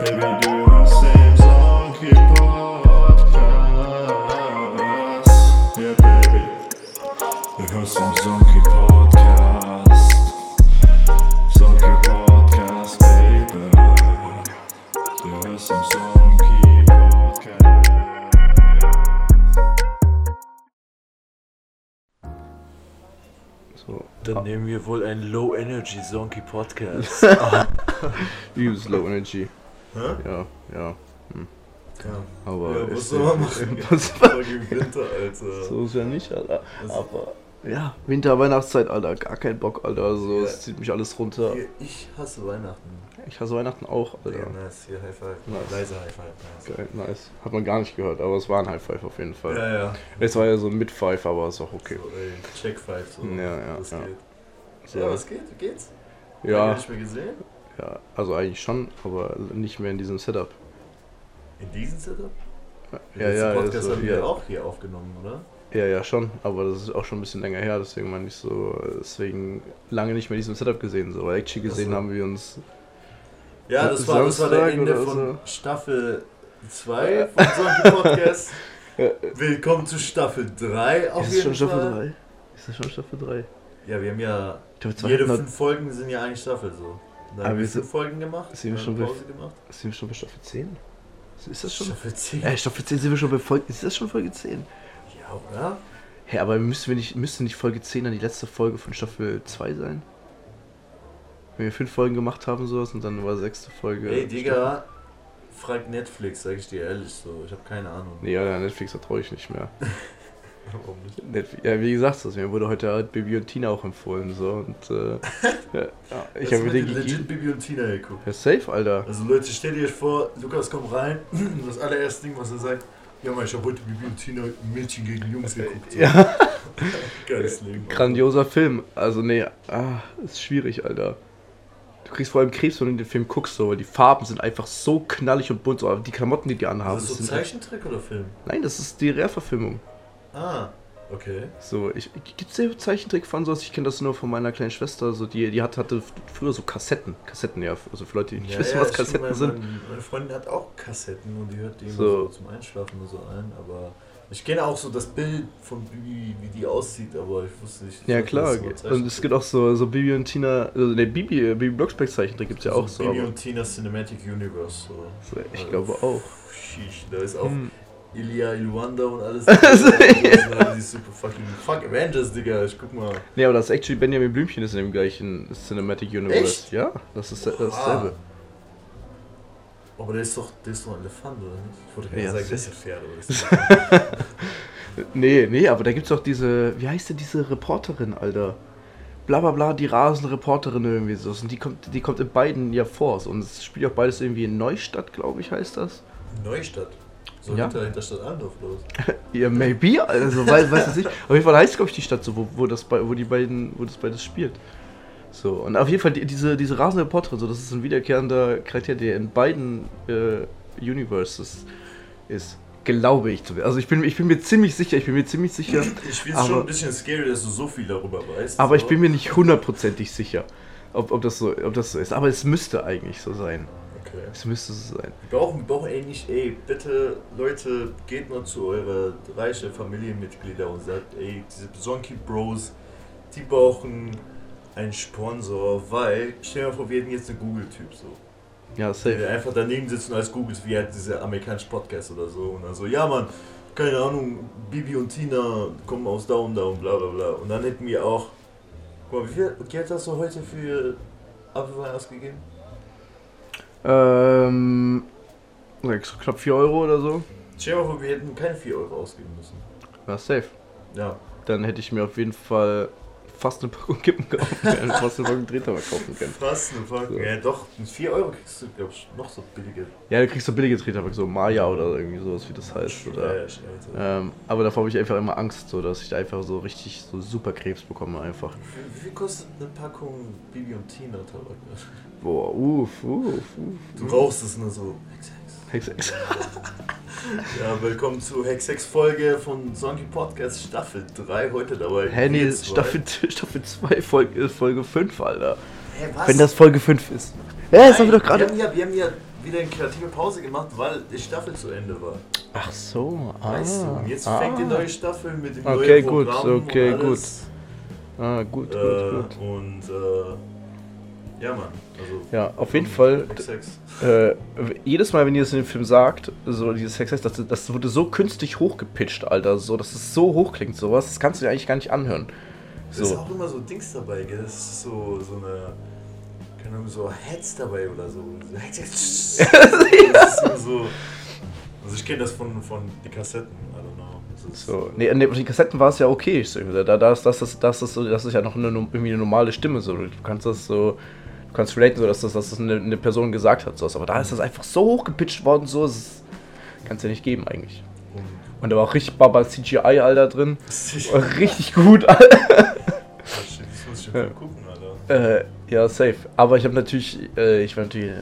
Baby, du hörst den Sonky Podcast. Yeah, baby. Du hörst den Sonky Podcast. Sonky Podcast, baby. Du hörst den Sonky Podcast. So, Dann nehmen wir wohl einen Low Energy Zonky Podcast. übelst low energy. Hä? Ja, ja. Ja. Aber Ja, was soll man machen? Was Folge Winter, Alter. so ist ja nicht, Alter. Aber ja, Winter, Weihnachtszeit, Alter, gar kein Bock, Alter. Also, Ja. es zieht mich alles runter. Ich hasse Weihnachten. Ich hasse Weihnachten auch, Alter. Ja, nice. Hier High Five. Nice. Leise High Five. Nice. Geil, nice. Hat man gar nicht gehört, aber es war ein High Five auf jeden Fall. Ja, ja. Es war ja so ein Mid-Five, aber ist auch okay. So, ey, Check Five. So. Ja, ja, Das ja. geht. So, Ja, was geht? Wie geht's? Ja, nicht mehr gesehen? Ja, also eigentlich schon, aber nicht mehr in diesem Setup. In diesem Setup? Ja, Den ja, Podcast haben wir ja. auch hier aufgenommen, oder? Ja, ja, schon, aber das ist auch schon ein bisschen länger her, deswegen meine ich so, deswegen lange nicht mehr in diesem Setup gesehen, so, actually gesehen so. haben wir uns, Ja, das war, das war der Ende von so. Staffel 2 von Zonky Podcast. Ja. Willkommen zu Staffel 3 auf ist jeden schon Fall. Staffel 3? Ist das schon Staffel 3? Ja, wir haben ja Ich glaube, Jede 200, fünf Folgen sind ja eine Staffel so. Aber haben wir fünf Folgen gemacht, sind wir dann schon bei- Pause gemacht. sind wir schon bei Staffel 10? Ist das schon? Staffel 10. Äh, Staffel 10 sind wir schon bei Folge, ist das schon Folge 10? Ja, oder? Hä, aber müssten wir nicht, müsste nicht Folge 10 dann die letzte Folge von Staffel 2 sein? Wenn wir fünf Folgen gemacht haben, sowas, und dann war sechste Folge. Ey, Digga, frag Netflix, sag ich dir ehrlich so. Ich habe keine Ahnung. Nee, ja, Netflix vertraue ich nicht mehr. Warum nicht? Ja, wie gesagt, das, mir wurde heute halt Baby und Tina auch empfohlen, so, und, äh, ja, ich habe mir den legit. Bibi und Tina geguckt. Ja, safe, Alter. Also Leute, stellt ihr euch vor, Lukas kommt rein und das allererste Ding, was er sagt, ja Mann, ich habe heute Bibi und Tina Mädchen gegen Jungs geguckt. So. Ja, Geiles Leben. Alter. grandioser Film. Also, nee, ah, ist schwierig, Alter. Du kriegst vor allem Krebs, wenn du den Film guckst, so, weil die Farben sind einfach so knallig und bunt, so, aber die Klamotten, die die anhaben, Ist das so Zeichentrick oder Film? Nein, das ist die Realverfilmung. Ah, okay. So, ich, gibt's den Zeichentrick von sowas? Ich kenne das nur von meiner kleinen Schwester. So, die, die hat, hatte früher so Kassetten. Kassetten, ja. Also für Leute, die nicht wissen, was stimmt, Kassetten meine, sind. Meine, Freundin hat auch Kassetten und die hört die immer So. so, zum Einschlafen und so ein, aber ich kenne auch so das Bild von Bibi, wie die aussieht, aber ich wusste nicht. Ja, klar. das so Und es gibt auch so, so Bibi und Tina. Also, ne, Bibi, Bibi Blocksberg Zeichentrick gibt's ja auch so. Bibi und Tina Cinematic Universe. So. so ich Also, glaube auch. Sheesh, da ist auch Hm. Ilia Iluanda und alles. sind alle die super fucking. Fuck Avengers, Digga, ich guck mal. Nee, aber das ist actually Benjamin Blümchen ist in dem gleichen Cinematic Universe. Echt? Ja, das ist das- dasselbe. Aber der ist doch, der ist doch ein Elefant, oder nicht? Ich wollte Ja, gerade sagen, der ist ein Pferd, das ist Nee, nee, aber da gibt's auch diese, wie heißt denn diese Reporterin, Alter? Bla bla bla, die rasende Reporterin irgendwie so. Und die kommt, die kommt in beiden ja vor. Und es spielt auch beides irgendwie in Neustadt, glaube ich, heißt das. Neustadt. So Ja. hinter, hinter Stadt Andorf los. Ja, maybe, also weiß, weiß ich nicht. Auf jeden Fall heißt, glaube ich, die Stadt so, wo, wo, das, bei- wo die beiden, wo das beides spielt. So, und auf jeden Fall die, diese, diese rasende Reporterin, so, das ist ein wiederkehrender Charakter, der in beiden äh, Universes ist. Glaube ich. zu- Also ich bin, ich bin mir ziemlich sicher, ich bin mir ziemlich sicher. Ich finde es schon ein bisschen scary, dass du so viel darüber weißt. Aber ich so. bin mir nicht hundertprozentig sicher, ob, ob, das so, ob das so ist. Aber es müsste eigentlich so sein. Okay. Es müsste so sein. Wir brauchen, wir brauchen ey nicht, ey, bitte, Leute, geht mal zu eurer reichen Familienmitglieder und sagt, ey, diese Sonky Bros, die brauchen einen Sponsor, weil, stell dir mal vor, wir hätten jetzt einen Google-Typ so. Ja, Der safe. einfach daneben sitzt und als googelt, wie halt diese amerikanischen Podcast oder so. Und dann so, ja Mann, keine Ahnung, Bibi und Tina kommen aus da und da und bla bla bla. Und dann hätten wir auch, guck mal, wie viel Geld hast du heute für Apfelwein ausgegeben? Ähm, knapp 4 Euro oder so. Stell dir mal vor, wir hätten keine 4 Euro ausgeben müssen. Ja, safe. Ja. Dann hätte ich mir auf jeden Fall fast eine Packung Kippen kaufen können. fast eine Packung Drehtabak kaufen können. Fast eine Frage. So. Ja, doch, mit 4 Euro kriegst du, glaub ich, noch so billige. Ja, du kriegst so billige Drehtabak, so Maya oder irgendwie sowas, wie das heißt. Oder, Ja, ja, ja, ähm, aber davor habe ich einfach immer Angst, so, dass ich da einfach so richtig so super Krebs bekomme einfach. Wie, wie viel kostet eine Packung Bibi und Tina Tabak? Boah, uff, uff, uff. Du rauchst es nur so. Hex, Hex. Ja, willkommen zur Hex Folge von Sonky Podcast Staffel 3 heute dabei. Hä, nee, wir. Staffel, Staffel 2, Folge, Folge 5, Alter. Hä, was? Wenn das Folge 5 ist. Ja, das haben wir doch Wir gerade. haben ja, wir haben ja wieder eine kreative Pause gemacht, weil die Staffel zu Ende war. Ach so, ah. Weißt du? Und jetzt ah. fängt die neue Staffel mit dem Okay, neuen gut, Programm okay, und alles. Ah, gut, gut, Äh, gut. Und äh, ja, Mann. Also, Ja, auf jeden Fall. Äh, jedes Mal, wenn ihr das in dem Film sagt, so dieses Sex, das, das wurde so künstlich hochgepitcht, Alter, so, dass es so hoch klingt, sowas, das kannst du dir eigentlich gar nicht anhören. Es ist So. auch immer so Dings dabei, gell? Es ist so, so eine. Keine Ahnung, so Heads dabei oder so. das ist immer so. Also ich kenne das von, von die Kassetten, I don't know. Das ist, So, nee, nee, die Kassetten war es ja okay. So, da, da ist das, das, das, ist so, das ist ja noch eine, irgendwie eine normale Stimme. So. Du kannst das so, kannst relaten, so, dass das, dass das eine, eine Person gesagt hat. So. Aber da ist das einfach so hochgepitcht worden, so, das kannst du ja nicht geben eigentlich. Und Und da war auch richtig Baba CGI, Alter, drin. ist richtig gut, Alter. das muss ich schon Ja. mal gucken, Alter. Äh, ja, safe. Aber ich habe natürlich, äh, ich war natürlich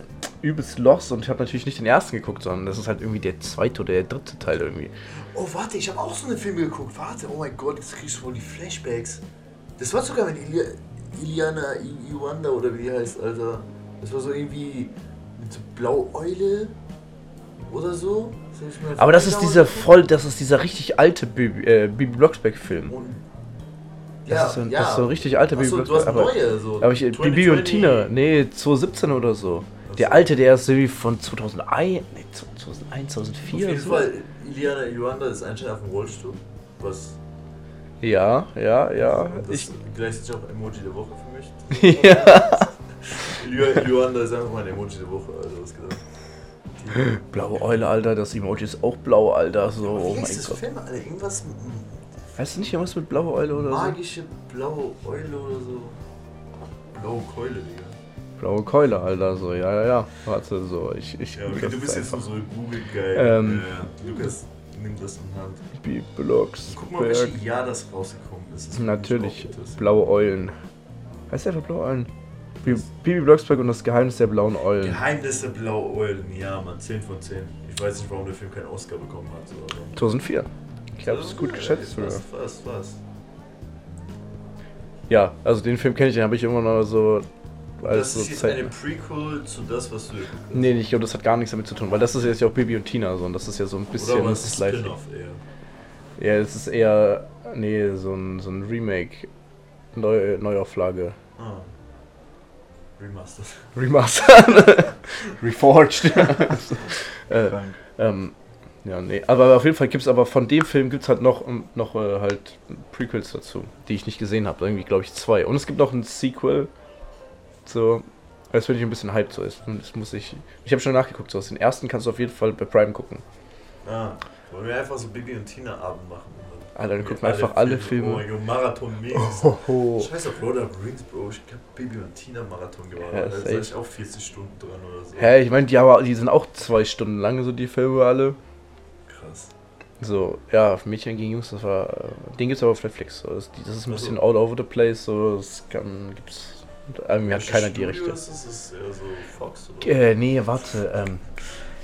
übelst lost und ich habe natürlich nicht den ersten geguckt, sondern das ist halt irgendwie der zweite oder der dritte Teil irgendwie. Oh, warte, ich habe auch so einen Film geguckt. Warte, oh mein Gott, jetzt kriegst du voll die Flashbacks. Das war sogar mit Ili Iliana Iwanda oder wie die heißt, Alter. Das war so irgendwie mit so Blaueule oder so. Das Aber das ist dieser voll, das ist dieser richtig alte Bibi, äh, Bibi Blocksberg-Film. Das, ist so, das ist so ein richtig alter Bibi Achso, hast Blocksberg. Aber, neue, so. aber ich, Bibi und 2020. Tina, nee, 2017 oder so. Der so. alte, der ist irgendwie von 2001, nee, 2001, Auf 2004 jeden so. Fall, Iliana Iwanda ist anscheinend auf dem Rollstuhl. Was Ja, ja, ja. das Ich, gleichzeitig auch Emoji der Woche für mich. ja. Iwanda ist einfach mein Emoji der Woche, also was. Die- Blaue Eule, Alter, das Emoji ist auch blau, Alter. So, oh mein Gott. Film, Alter? Irgendwas Weißt du nicht irgendwas mit blaue Eule oder so? magische blaue Eule oder so. Blaue Keule, Digga. Blaue Keule, Alter, so, ja, ja, ja. Warte, so, ich, ich Ja, okay, du bist jetzt einfach. nur so Google-Guy. Ähm. äh, Lukas, nimm das in Hand. Bibi Guck mal, welches. Jahr das rausgekommen ist. Das Natürlich, blaue Eulen. Heißt der einfach blaue Eulen? Bibi, Blocksberg und das Geheimnis der blauen Eulen. Geheimnis der blauen Eulen, ja, Mann, 10 von 10. Ich weiß nicht, warum der Film keinen Oscar bekommen hat. So, aber 2004. Ich habe es gut geschätzt. Fast, fast, fast. Ja, also den Film kenne ich, den habe ich immer noch so Das so ist jetzt Zeit. eine Prequel zu das, was du geguckt hast. Nee, ich glaube, das hat gar nichts damit zu tun, weil das ist jetzt ja auch Bibi und Tina so und das ist ja so ein bisschen Oder was ist Slice- Spin-off eher? Ja, das ist eher nee, so ein, so ein Remake, Neu, Neuauflage, Ah. Remastered. Remaster, Reforged. äh, ähm, ja, nee, aber auf jeden Fall gibt es aber von dem Film gibt es halt noch, noch äh, halt Prequels dazu, die ich nicht gesehen habe. Irgendwie, glaube ich, zwei. Und es gibt noch ein Sequel. So, als wenn ich ein bisschen hyped so ist. Das muss ich. Ich habe schon nachgeguckt, so aus den ersten kannst du auf jeden Fall bei Prime gucken. Ah. Wollen wir einfach so Bibi und Tina Abend machen? Alter, dann gucken wir einfach alle Filme. Oh mein Gott, Marathon mäßig. Hoho. Scheiß auf Lord of Rings, Bro. Ich hab Bibi und Tina Marathon gemacht. Ja, da war ich auch 40 Stunden dran oder so. Hä, ich meine, die, die sind auch zwei Stunden lang, so die Filme alle. Krass. So, ja, für Mädchen gegen Jungs, das war. äh, Den gibt's aber auf Netflix. So. Das, das ist ein bisschen all over the place, so. Das kann, gibt's. Irgendwie hat keiner die Studio Rechte. Ist das? Ist das eher so Fox oder? Äh, nee, warte. Ähm,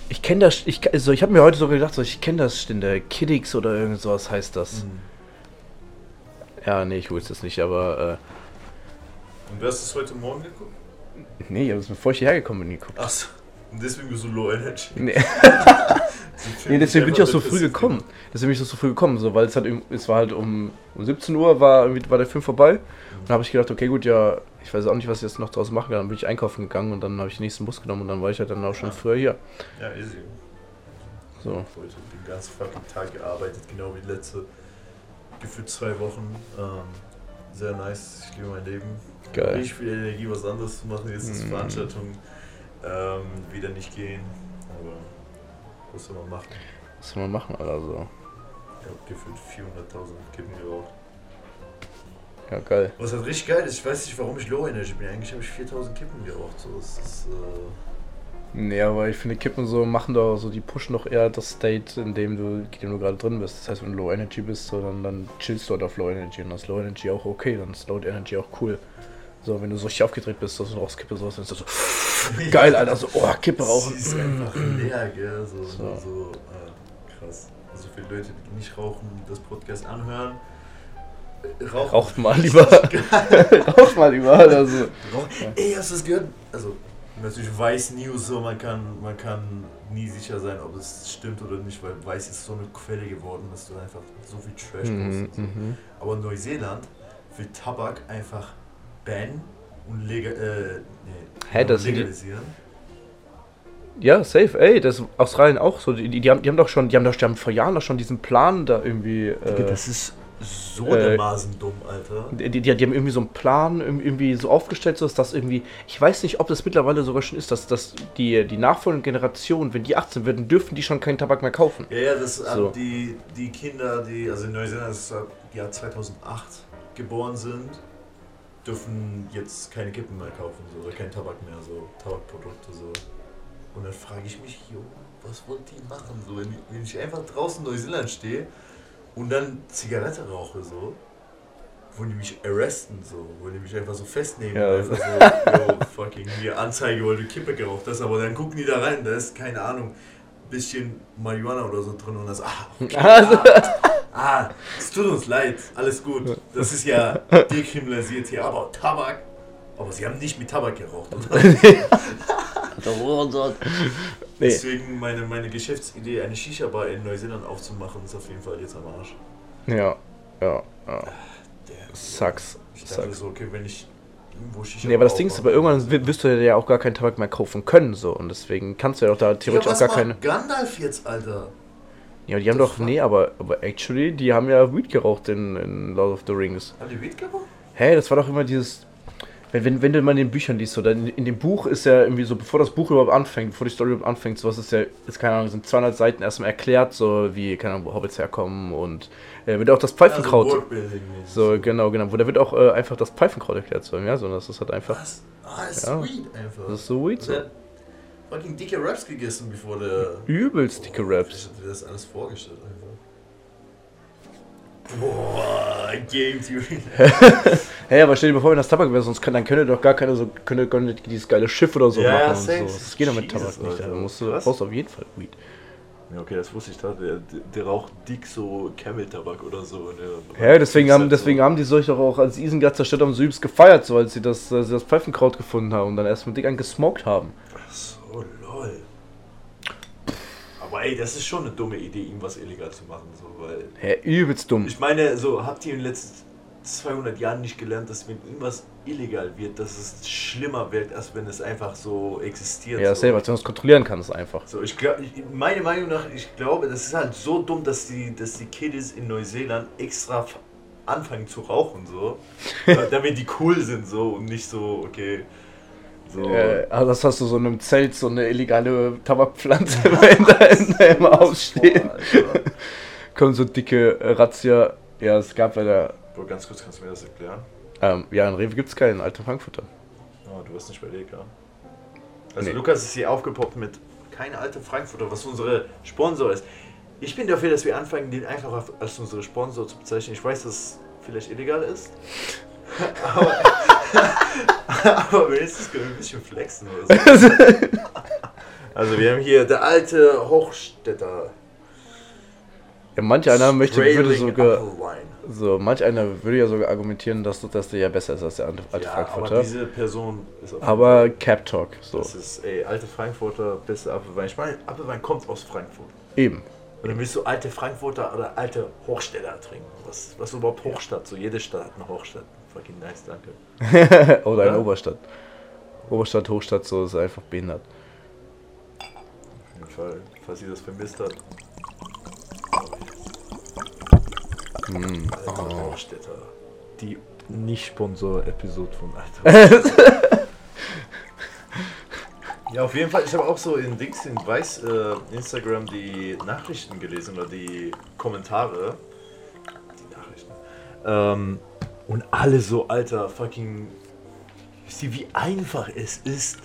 ich kenne das. Ich, also ich habe mir heute so gedacht, so, ich kenne das Stinde. Kiddix oder irgend sowas heißt das. Hm. Ja, nee, ich wusste es nicht, aber. Und du hast es heute Morgen geguckt? Äh, nee, ich habe es bevor ich hierher gekommen bin geguckt. Achso. Und deswegen bist du low energy. Nee. Nee, deswegen bin ich auch so früh gekommen. Deswegen bin ich so früh gekommen, so, weil es halt, es war halt um, um 17 Uhr war, war der Film vorbei. Und dann habe ich gedacht, okay, gut, ja, ich weiß auch nicht, was ich jetzt noch draus machen kann. Dann bin ich einkaufen gegangen und dann habe ich den nächsten Bus genommen und dann war ich halt dann auch schon Ja. früher hier. Ja, easy. So. Heute den ganzen fucking Tag gearbeitet, genau wie die letzte gefühlt zwei Wochen. Ähm, sehr nice, ich liebe mein Leben. Geil. Richtig viel Energie, was anderes zu machen. Jetzt ist Mhm. Veranstaltung ähm, wieder nicht gehen. Aber was soll man machen? Was soll man machen, Alter, so. Ich habe gefühlt 400.000 Kippen geraucht. Ja, geil. Was halt richtig geil ist, ich weiß nicht, warum ich Low Energy bin. Eigentlich habe ich 4000 Kippen geraucht. So, das ist, äh, Nee, aber ich finde, Kippen so machen doch so, die pushen doch eher das State, in dem du, in dem du gerade drin bist. Das heißt, wenn du Low Energy bist, so, dann, dann chillst du halt auf Low Energy und dann ist Low Energy auch okay, dann ist Low Energy auch cool. So, wenn du so richtig aufgedreht bist, dass du rauchst Kippe sowas, dann ist das so geil, Alter, so, oh, Kippe rauchen. Sie ist einfach leer, gell? So, So. so. so äh, krass. Also für Leute, die nicht rauchen, das Podcast anhören. äh, Rauchen. Raucht mal lieber. Raucht mal lieber, so. Rauch- Ey, hast du das gehört? Also, Natürlich Weiß News, so man kann, man kann nie sicher sein, ob es stimmt oder nicht, weil Weiß ist so eine Quelle geworden, dass du einfach so viel Trash Mhm, postest. mhm. Aber Neuseeland will Tabak einfach bannen und lega, äh, nee, Hä, das sind die- legalisieren. Ja, safe, ey, das ist Australien auch so. Die, die, haben, die haben doch schon, die haben doch die haben vor Jahren doch schon diesen Plan da irgendwie. Äh, das ist so äh, dermaßen dumm, Alter. die, die, die haben irgendwie so einen Plan irg- irgendwie so aufgestellt, so dass das irgendwie. Ich weiß nicht, ob das mittlerweile sogar schon ist, dass, dass die, die nachfolgende Generation, wenn die 18 werden, dürfen die schon keinen Tabak mehr kaufen. Ja, ja, das So. so. die, die Kinder, die, also in Neuseeland ist die Jahr 2008 geboren sind, dürfen jetzt keine Kippen mehr kaufen, so, oder kein Tabak mehr, so Tabakprodukte, so. Und dann frage ich mich, jo, was wollt die machen, so, wenn, wenn ich einfach draußen in Neuseeland stehe und dann Zigarette rauche, so, wollen die mich arresten, so, wollen die mich einfach so festnehmen, Ja. einfach so, yo, fucking, hier Anzeige, weil du Kippe geraucht hast, aber dann gucken die da rein, da ist, keine Ahnung, bisschen Marihuana oder so drin und das, ah, okay, Also- ah, ah, es tut uns leid, alles gut, das ist ja dekriminalisiert hier, aber Tabak, aber sie haben nicht mit Tabak geraucht, oder? Nee. Deswegen meine, meine Geschäftsidee, eine Shisha-Bar in Neuseeland aufzumachen, ist auf jeden Fall jetzt am Arsch. Ja, ja, ja. Der, Sucks. ich dachte Sucks. so, okay, wenn ich irgendwo Shisha Nee, aber das Ding ist, aber irgendwann wi- wirst du ja auch gar keinen Tabak mehr kaufen können, so. Und deswegen kannst du ja doch da theoretisch ja, auch was gar keine. Gandalf jetzt, Alter? Ja, die haben the doch. Nee, aber, aber actually, die haben ja Weed geraucht in, in Lord of the Rings. Haben die Weed geraucht? Hä, das war doch immer dieses. Wenn, wenn, wenn du mal in den Büchern liest, so, dann in dem Buch ist ja irgendwie so, bevor das Buch überhaupt anfängt, bevor die Story überhaupt anfängt, sowas ist ja, ist keine Ahnung, sind 200 Seiten erstmal erklärt, so wie, keine Ahnung, wo Hobbits herkommen und äh, wird auch das Pfeifenkraut. Also so, genau, genau. Wo da wird auch äh, einfach das Pfeifenkraut erklärt, so, ja, so, das ist halt einfach. Was? Ah, ist Ja. Weed einfach. Das ist so Weed, so. Fucking dicke Raps gegessen, bevor der... Übelst dicke Raps. Ich hab dir das alles vorgestellt einfach. Boah, Game Theory. Hey, aber stell dir mal vor, wenn das Tabak wäre, sonst kann, dann könnte doch gar keine so, könnte, könnte dieses geile Schiff oder so Ja, ja, machen. und safe. so. Das geht doch mit Tabak nicht. Da musst du, brauchst du auf jeden Fall Weed. Ja, okay, das wusste ich da. Der, der raucht dick so Camel-Tabak oder so. Ne? Ja, deswegen haben, halt deswegen haben die solch doch auch als Isenglatzer Stadt am Sübs gefeiert, so als sie das, als sie das Pfeifenkraut gefunden haben und dann erstmal dick angesmoked haben. So, lol. Aber ey, das ist schon eine dumme Idee, ihm was illegal zu machen. So, weil Hä, übelst dumm. ich meine, so habt ihr in den letzten 200 Jahren nicht gelernt, dass wenn irgendwas illegal wird, dass es schlimmer wird, als wenn es einfach so existiert. Ja, so. selber, als wenn du es kontrollieren kannst einfach. So, ich glaube, meine Meinung nach, ich glaube, das ist halt so dumm, dass die, dass die Kiddies in Neuseeland extra anfangen zu rauchen, so, damit die cool sind, so und nicht so, okay, so. Äh, also das hast du so in einem Zelt so eine illegale Tabakpflanze in deinem im Haus stehen. Boah, Alter. Kommen so dicke äh, Razzia. Ja, es gab leider. Bro, ganz kurz, kannst du mir das erklären? Ähm, ja, in Rewe gibt es keinen alten Frankfurter. Oh, du warst nicht bei Leka. Also Nee. Lukas ist hier aufgepoppt mit keine alte Frankfurter, was unsere Sponsor ist. Ich bin dafür, dass wir anfangen, den einfach als unsere Sponsor zu bezeichnen. Ich weiß, dass es vielleicht illegal ist. Aber, aber wenigstens können wir ein bisschen flexen oder so. Also wir haben hier der alte Hochstädter. Ja, manch einer möchte, würde sogar. So, manch einer würde ja sogar argumentieren, dass, dass der ja besser ist als der alte Ja, aber Frankfurter. diese Person ist Aber Cap Talk, so. Das ist, ey, alte Frankfurter, beste Apfelwein. Ich meine, Apfelwein kommt aus Frankfurt. Eben. Und dann willst du alte Frankfurter oder alte Hochstädter trinken. Was, was ist überhaupt Hochstadt? So jede Stadt hat eine Hochstadt. Fucking nice, danke. Oder in Ja. Oberstadt. Oberstadt, Hochstadt, so ist einfach behindert. Auf jeden Fall, falls ihr das vermisst habt. Hm. Alte Hochstädter. Die Nicht-Sponsor-Episode von Alter. ja, auf jeden Fall. Ich habe auch so in Dings, in Weiß, äh, Instagram die Nachrichten gelesen oder die Kommentare. Die Nachrichten. Ähm, und alle so, Alter, fucking. Wisst ihr, wie einfach es ist,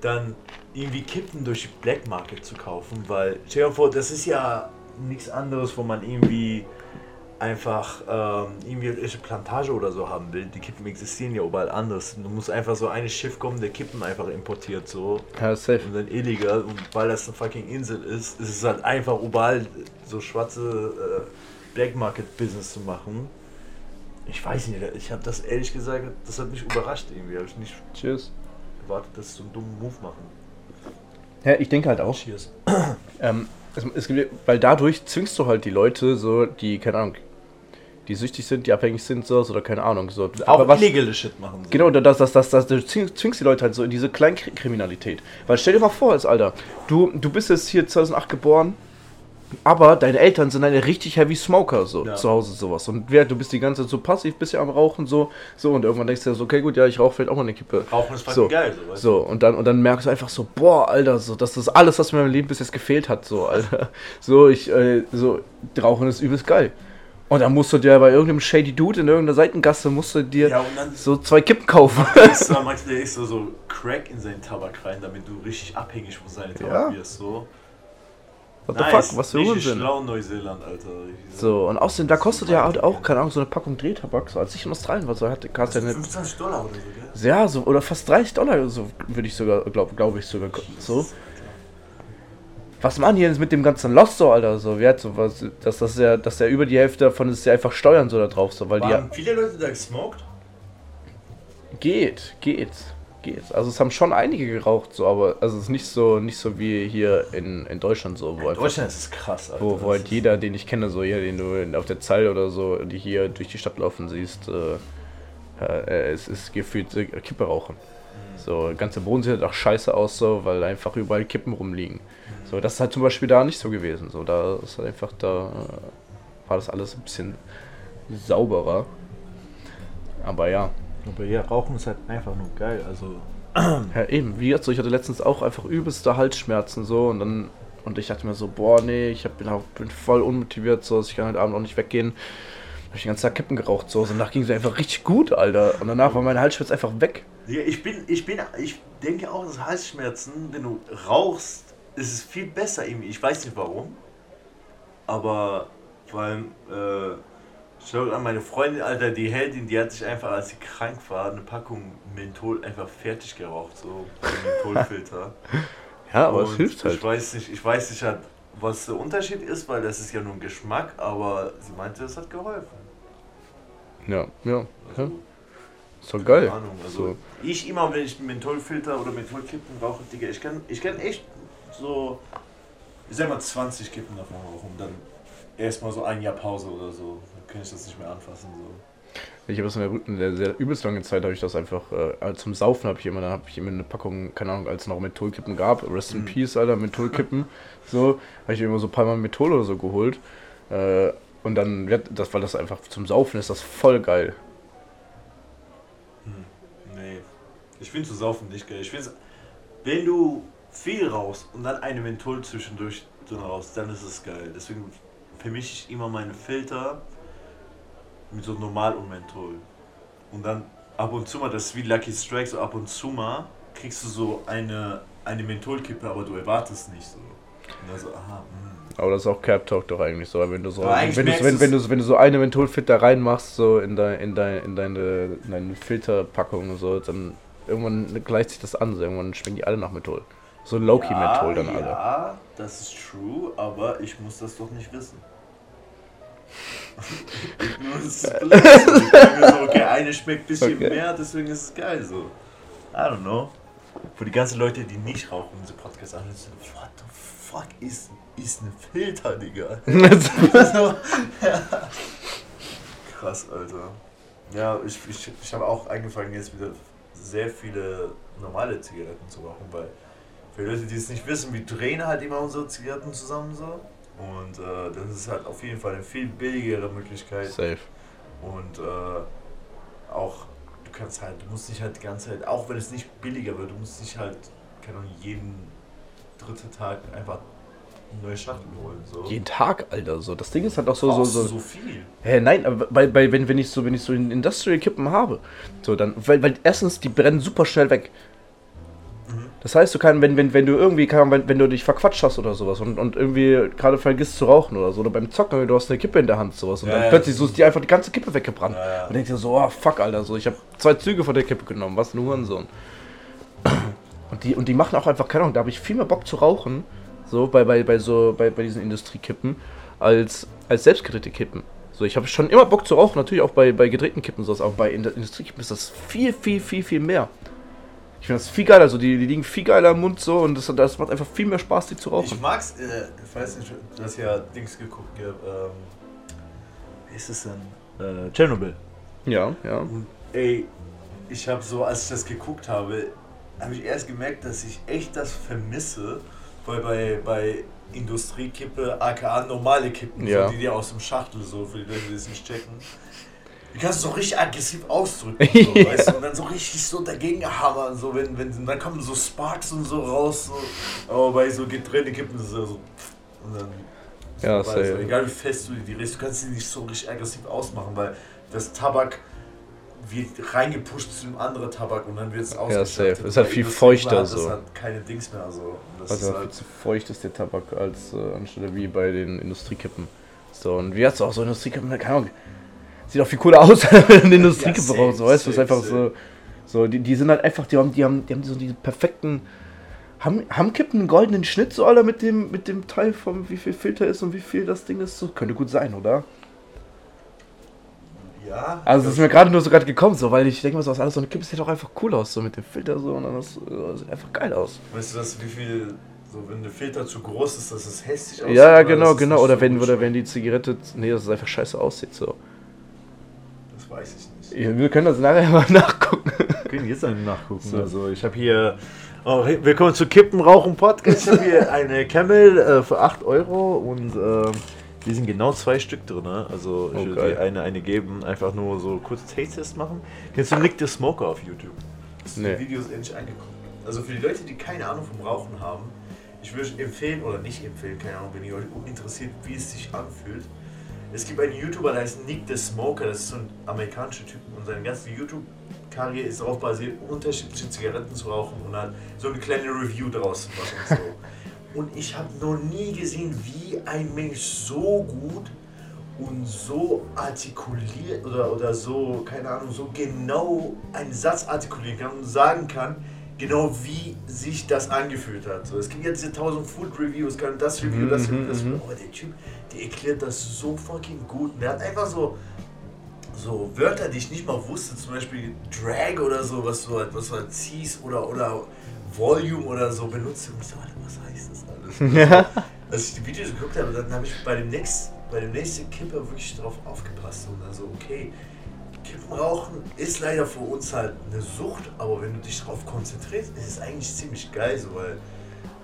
dann irgendwie Kippen durch die Black Market zu kaufen, weil, stell dir vor, das ist ja nichts anderes, wo man irgendwie einfach ähm, irgendwie eine Plantage oder so haben will. Die Kippen existieren ja überall anders. Du musst einfach so ein Schiff kommen, der Kippen einfach importiert so Ja, safe. und dann illegal und weil das eine fucking Insel ist, ist es halt einfach überall so schwarze äh, Black Market Business zu machen. Ich weiß nicht, ich habe das ehrlich gesagt, das hat mich überrascht irgendwie. Hab ich nicht, Cheers. gewartet, dass sie so einen dummen Move machen. Ja, ich denke halt auch. Cheers. Ähm, es, es gibt, weil dadurch zwingst du halt die Leute, so, die, keine Ahnung, die süchtig sind, die abhängig sind, so, oder keine Ahnung, so. Auch was, illegale Shit machen. So. Genau, das, das, das, das, du zwingst zwingst die Leute halt so in diese Kleinkriminalität. Weil stell dir mal vor, als Alter, du, du bist jetzt hier 2008 geboren, aber deine Eltern sind eine richtig heavy Smoker, so, Ja. zu Hause sowas. Und wer, du bist die ganze Zeit so passiv, bist ja am Rauchen, so, so, und irgendwann denkst du dir so, okay, gut, ja, ich rauche vielleicht auch mal eine Kippe. Rauchen ist So, geil, so, So, und dann, und dann merkst du einfach so, boah, Alter, so, das ist alles, was mir meinem Leben bis jetzt gefehlt hat, so, Alter. So, ich, äh, so, Rauchen ist übelst geil. Und dann musst du dir bei irgendeinem shady Dude in irgendeiner Seitengasse, musst du dir Ja, dann so zwei Kippen kaufen. ist so, manchmal der ist so, so Crack in seinen Tabak rein, damit du richtig abhängig von seinem Tabak Ja. wirst. So. What the Nice. fuck, was für Richtig Unsinn. schlau Neuseeland, Alter. So, und außerdem, da kostet ja halt auch, keine Ahnung, so eine Packung Drehtabak, so als ich in Australien war, so hatte, kostet ja eine 25 Dollar oder so, gell? Ja, so, oder fast 30 Dollar, so würde ich sogar, glaube glaub ich sogar, so. Was machen die jetzt mit dem ganzen Lost so, Alter, so, wie hat so was, dass das ja, dass ja über die Hälfte davon ist ja einfach Steuern so da drauf, so, weil die ja, Waren viele Leute da gesmoked? geht, geht, geht. Also es haben schon einige geraucht, so, aber, also es ist nicht so, nicht so wie hier in, in Deutschland so, wo In Deutschland ist es krass, Alter. wo, wo halt jeder, den ich kenne, so, hier, den du auf der Zeil oder so, die hier durch die Stadt laufen siehst, äh, äh, es ist gefühlt äh, Kippe rauchen. So, der ganze Boden sieht halt auch scheiße aus, so, weil einfach überall Kippen rumliegen. So, das ist halt zum Beispiel da nicht so gewesen. So, da ist halt einfach, da äh, war das alles ein bisschen sauberer. Aber ja, Aber ja, Rauchen ist halt einfach nur geil. Also, ja eben, wie gesagt, so, ich hatte letztens auch einfach übelste Halsschmerzen so und dann und ich dachte mir so, boah, nee, ich hab, bin, auch, bin voll unmotiviert, so, ich kann heute Abend auch nicht weggehen. Hab ich den ganzen Tag Kippen geraucht, so, und danach ging es einfach richtig gut, Alter. Und danach war mein Halsschmerz einfach weg. ja, ich bin, ich bin, ich denke auch, dass Halsschmerzen, wenn du rauchst, ist es viel besser irgendwie. Ich weiß nicht warum. Aber vor allem, äh, schau an meine Freundin, Alter, die Heldin, die hat sich einfach, als sie krank war, eine Packung Menthol einfach fertig geraucht, so ein Mentholfilter. Ja, aber es Und hilft halt. Ich weiß nicht, ich weiß nicht halt, was der Unterschied ist, weil das ist ja nur ein Geschmack, aber sie meinte, es hat geholfen. Ja, ja. ja. Also, Ist doch geil. Keine Ahnung, also So. ich immer, wenn ich einen Mentholfilter oder Mentholkippen rauche, Digga, ich kann, ich kann echt so, ich sag mal 20 Kippen davon rauchen dann erstmal so ein Jahr Pause oder so. Kann ich das nicht mehr anfassen. So. Ich habe das in der, in der sehr übelst langen Zeit, habe ich das einfach, äh, zum Saufen habe ich immer, dann habe ich immer eine Packung, keine Ahnung, als es noch Mentholkippen gab, Rest in Mhm. Peace, Alter, Mentholkippen, so, habe ich immer so ein paar Mal Menthol oder so geholt. Äh, und dann, wird das, weil das einfach zum Saufen ist, das voll geil. Nee, ich finde zu saufen nicht geil. Ich finde, wenn du viel rauchst und dann eine Menthol zwischendurch drin rauchst, dann ist es geil. Deswegen vermische ich immer meine Filter mit so normal und Menthol. Und dann ab und zu mal, das ist wie Lucky Strike, so ab und zu mal kriegst du so eine, eine Mentholkippe, aber du erwartest nicht so. Und dann so, aha, mh. Aber das ist auch Cap Talk doch eigentlich so, wenn du so, wenn du, wenn, wenn, du, wenn du so eine Mentholfilter reinmachst, so in, dein, in, dein, in deine, in deine Filterpackung, und so, dann irgendwann gleicht sich das an, so, irgendwann schmecken die alle nach Menthol. So Low-Key-Menthol dann alle. Ja, das ist true, aber ich muss das doch nicht wissen. Ich muss es blöd. Okay, eine schmeckt ein bisschen Okay. mehr, deswegen ist es geil so. I don't know. Für die ganzen Leute, die nicht rauchen, diese Podcast anhören, so, what the fuck ist, ist ein Filter, Digga? so, ja. Krass, Alter. Ja, ich, ich, ich habe auch angefangen, jetzt wieder sehr viele normale Zigaretten zu rauchen, weil für Leute, die es nicht wissen, wir drehen halt immer unsere Zigaretten zusammen so. Und äh, das ist halt auf jeden Fall eine viel billigere Möglichkeit. Safe. Und äh, auch, du kannst halt, du musst nicht halt die ganze Zeit, auch wenn es nicht billiger wird, du musst nicht halt, keine Ahnung, jeden dritten Tag einfach neue Schachtel holen. So. Jeden Tag, Alter, so. Das Ding ist halt auch so, so, Brauchst du so. so viel. Hä, nein, aber bei, bei, wenn, wenn ich so, wenn ich so in Industrial Kippen habe, so dann, weil, weil erstens, die brennen super schnell weg. Das heißt, du kannst, wenn, wenn, wenn du irgendwie, Ahnung, wenn, wenn du dich verquatscht hast oder sowas und, und irgendwie gerade vergisst zu rauchen oder so, oder beim Zocken, du hast eine Kippe in der Hand, sowas, und Ja, dann ja, plötzlich so ist die einfach die ganze Kippe weggebrannt. Ja. Und denkst dir so, oh fuck, Alter, so, ich habe zwei Züge von der Kippe genommen, was ein Hurensohn. Und die, und die machen auch einfach, keine Ahnung, da habe ich viel mehr Bock zu rauchen, so bei, bei, bei so bei, bei diesen Industriekippen, als, als selbstgedrehte Kippen. So, ich habe schon immer Bock zu rauchen, natürlich auch bei, bei gedrehten Kippen, sowas, aber bei Indu- Industriekippen ist das viel, viel, viel, viel mehr. Ich finde das viel geiler, so die, die liegen viel geiler im Mund so und das, das macht einfach viel mehr Spaß, die zu Ich rauchen. mag's, äh, ich weiß nicht, du hast ja Dings geguckt, ge- ähm, wie ist es denn? Äh, Tschernobyl. Ja, ja. Und ey, ich habe so, als ich das geguckt habe, habe ich erst gemerkt, dass ich echt das vermisse, weil bei, bei Industriekippe, aka normale Kippen, Ja. so, die dir aus dem Schachtel, so für die Leute, die es nicht checken, die kannst du so richtig aggressiv ausdrücken, so, Ja. weißt du, und dann so richtig so dagegen hammern, so, wenn, wenn, dann kommen so Sparks und so raus, so, aber bei so getrennte Kippen ist es ja so, und dann Ja, also, safe. egal wie fest du die drehst, du kannst sie nicht so richtig aggressiv ausmachen, weil das Tabak wird reingepusht zu dem anderen Tabak und dann wird es ausgeschaltet. safe. Ist halt viel feuchter hat das so. hat keine Dings mehr so. Das Also ist viel halt, zu feucht ist der Tabak als äh, anstelle wie bei den Industriekippen. So, und wie hast du auch so Industriekippen, keine Ahnung. Sieht auch viel cooler aus, eine Industriekippe safe, brauchst, so, weißt du, ist einfach so. So, die, die sind halt einfach, die haben, die haben, die haben so diese perfekten. Haben, haben Kippen einen goldenen Schnitt, so alle mit dem, mit dem Teil vom wie viel Filter ist und wie viel das Ding ist, so könnte gut sein, oder? ja. Also es ist mir gerade nur so gerade gekommen, so, weil ich denke mal so, aus alles so eine Kippe sieht doch einfach cool aus, so mit dem Filter so und dann das, äh, sieht einfach geil aus. Weißt du, dass wie viel, so wenn der Filter zu groß ist, dass es hässlich aussieht? Ja, genau, genau. Oder so wenn, oder wenn die Zigarette, nee, dass es einfach scheiße aussieht, so. Weiß ich nicht. Ja, Wir können das nachher mal nachgucken. Wir können jetzt einen nachgucken. So. Also ich habe hier. Oh, willkommen zu Kippen Rauchen Podcast. Ich habe hier eine Camel äh, für 8 Euro und ähm, die sind genau zwei Stück drin. Ne? Also ich Oh, würde dir eine, eine geben, einfach nur so kurz Taste-Test machen. Kennst du Nick the Smoker auf YouTube? Hast du Nee. die Videos endlich angeguckt? Also für die Leute, die keine Ahnung vom Rauchen haben, ich würde empfehlen oder nicht empfehlen, keine Ahnung, wenn ihr euch interessiert, wie es sich anfühlt. Es gibt einen YouTuber, der heißt Nick the Smoker, das ist so ein amerikanischer Typ und seine ganze YouTube-Karriere ist darauf basiert, unterschiedliche Zigaretten zu rauchen und halt so eine kleine Review daraus zu machen. So. Und ich habe noch nie gesehen, wie ein Mensch so gut und so artikuliert oder, oder so, keine Ahnung, so genau einen Satz artikulieren kann und sagen kann, genau wie sich das angefühlt hat. So, es gibt jetzt diese 1000 Food Reviews, kann das Review, das Review, das Review, aber der Typ, der erklärt das so fucking gut. Und der hat einfach so, so Wörter, die ich nicht mal wusste, zum Beispiel Drag oder so, was du halt, was du halt ziehst oder, oder Volume oder so benutzt. Und ich so, Alter, was heißt das alles? Ja. Als ich die Videos geguckt habe, dann habe ich bei dem nächsten, bei dem nächsten Kipper wirklich drauf aufgepasst und dann so, okay, Kippenrauchen ist leider für uns halt eine Sucht, aber wenn du dich darauf konzentrierst, ist es eigentlich ziemlich geil so, weil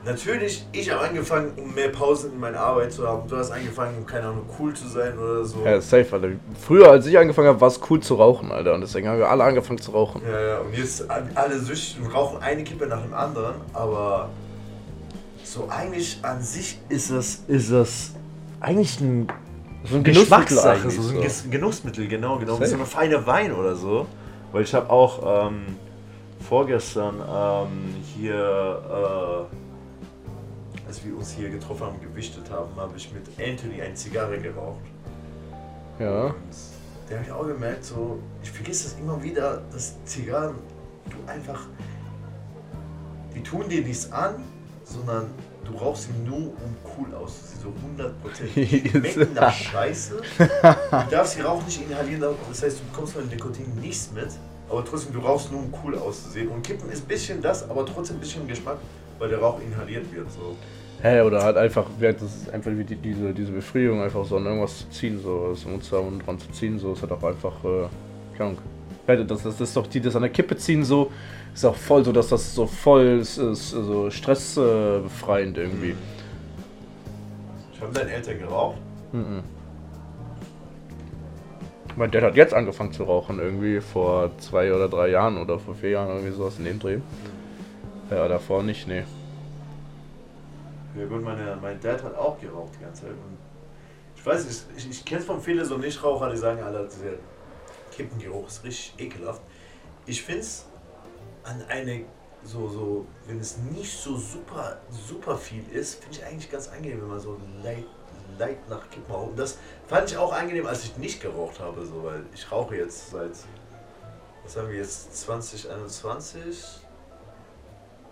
natürlich, ich habe angefangen, um mehr Pausen in meiner Arbeit zu haben, du hast angefangen, um keine Ahnung, cool zu sein oder so. Ja, safe, Alter. Früher, als ich angefangen habe, war es cool zu rauchen, Alter. Und deswegen haben wir alle angefangen zu rauchen. Ja, ja, und jetzt alle süchtig und rauchen eine Kippe nach dem anderen, aber so eigentlich an sich ist das, ist das eigentlich ein So ein Geschmackssache, so, ein Genussmittel, genau, genau. Ein feiner Wein oder so. Weil ich habe auch ähm, vorgestern ähm, hier, äh, als wir uns hier getroffen haben, gewichtet haben, habe ich mit Anthony eine Zigarre geraucht. Ja. Und der habe ich auch gemerkt, so, ich vergesse das immer wieder, dass Zigarren, du einfach, die tun dir nichts an, sondern du rauchst sie nur, um cool auszusehen, so 100%. Die schmecken nach Scheiße. Du darfst die Rauch nicht inhalieren, das heißt, du bekommst von dem Nikotin nichts mit, aber trotzdem, du rauchst nur, um cool auszusehen. Und Kippen ist ein bisschen das, aber trotzdem ein bisschen Geschmack, weil der Rauch inhaliert wird, so. Hä, oder halt einfach, das ist einfach wie die, diese, diese Befriedigung, einfach so an irgendwas zu ziehen, so Mund zu haben und dran zu ziehen, so ist halt auch einfach, äh. Ja, Das, das, das ist doch die, das an der Kippe ziehen, so, ist auch voll so, dass das so voll ist, ist so stressbefreiend irgendwie. Ich habe deinen Eltern geraucht. Mhm. Mein Dad hat jetzt angefangen zu rauchen, irgendwie vor zwei oder drei Jahren oder vor vier Jahren, irgendwie sowas in dem Dreh. Ja, davor nicht, nee. Ja gut, meine, mein Dad hat auch geraucht die ganze Zeit. Und ich weiß nicht, ich, ich kenne von vielen so Nichtraucher, die sagen alle, dieser Kippengeruch ist richtig ekelhaft. Ich finde es an eine, so, so, wenn es nicht so super, super viel ist, finde ich eigentlich ganz angenehm, wenn man so leicht, leicht nach Kippen raucht. Und das fand ich auch angenehm, als ich nicht geraucht habe, so, weil ich rauche jetzt seit, was haben wir jetzt, 2021?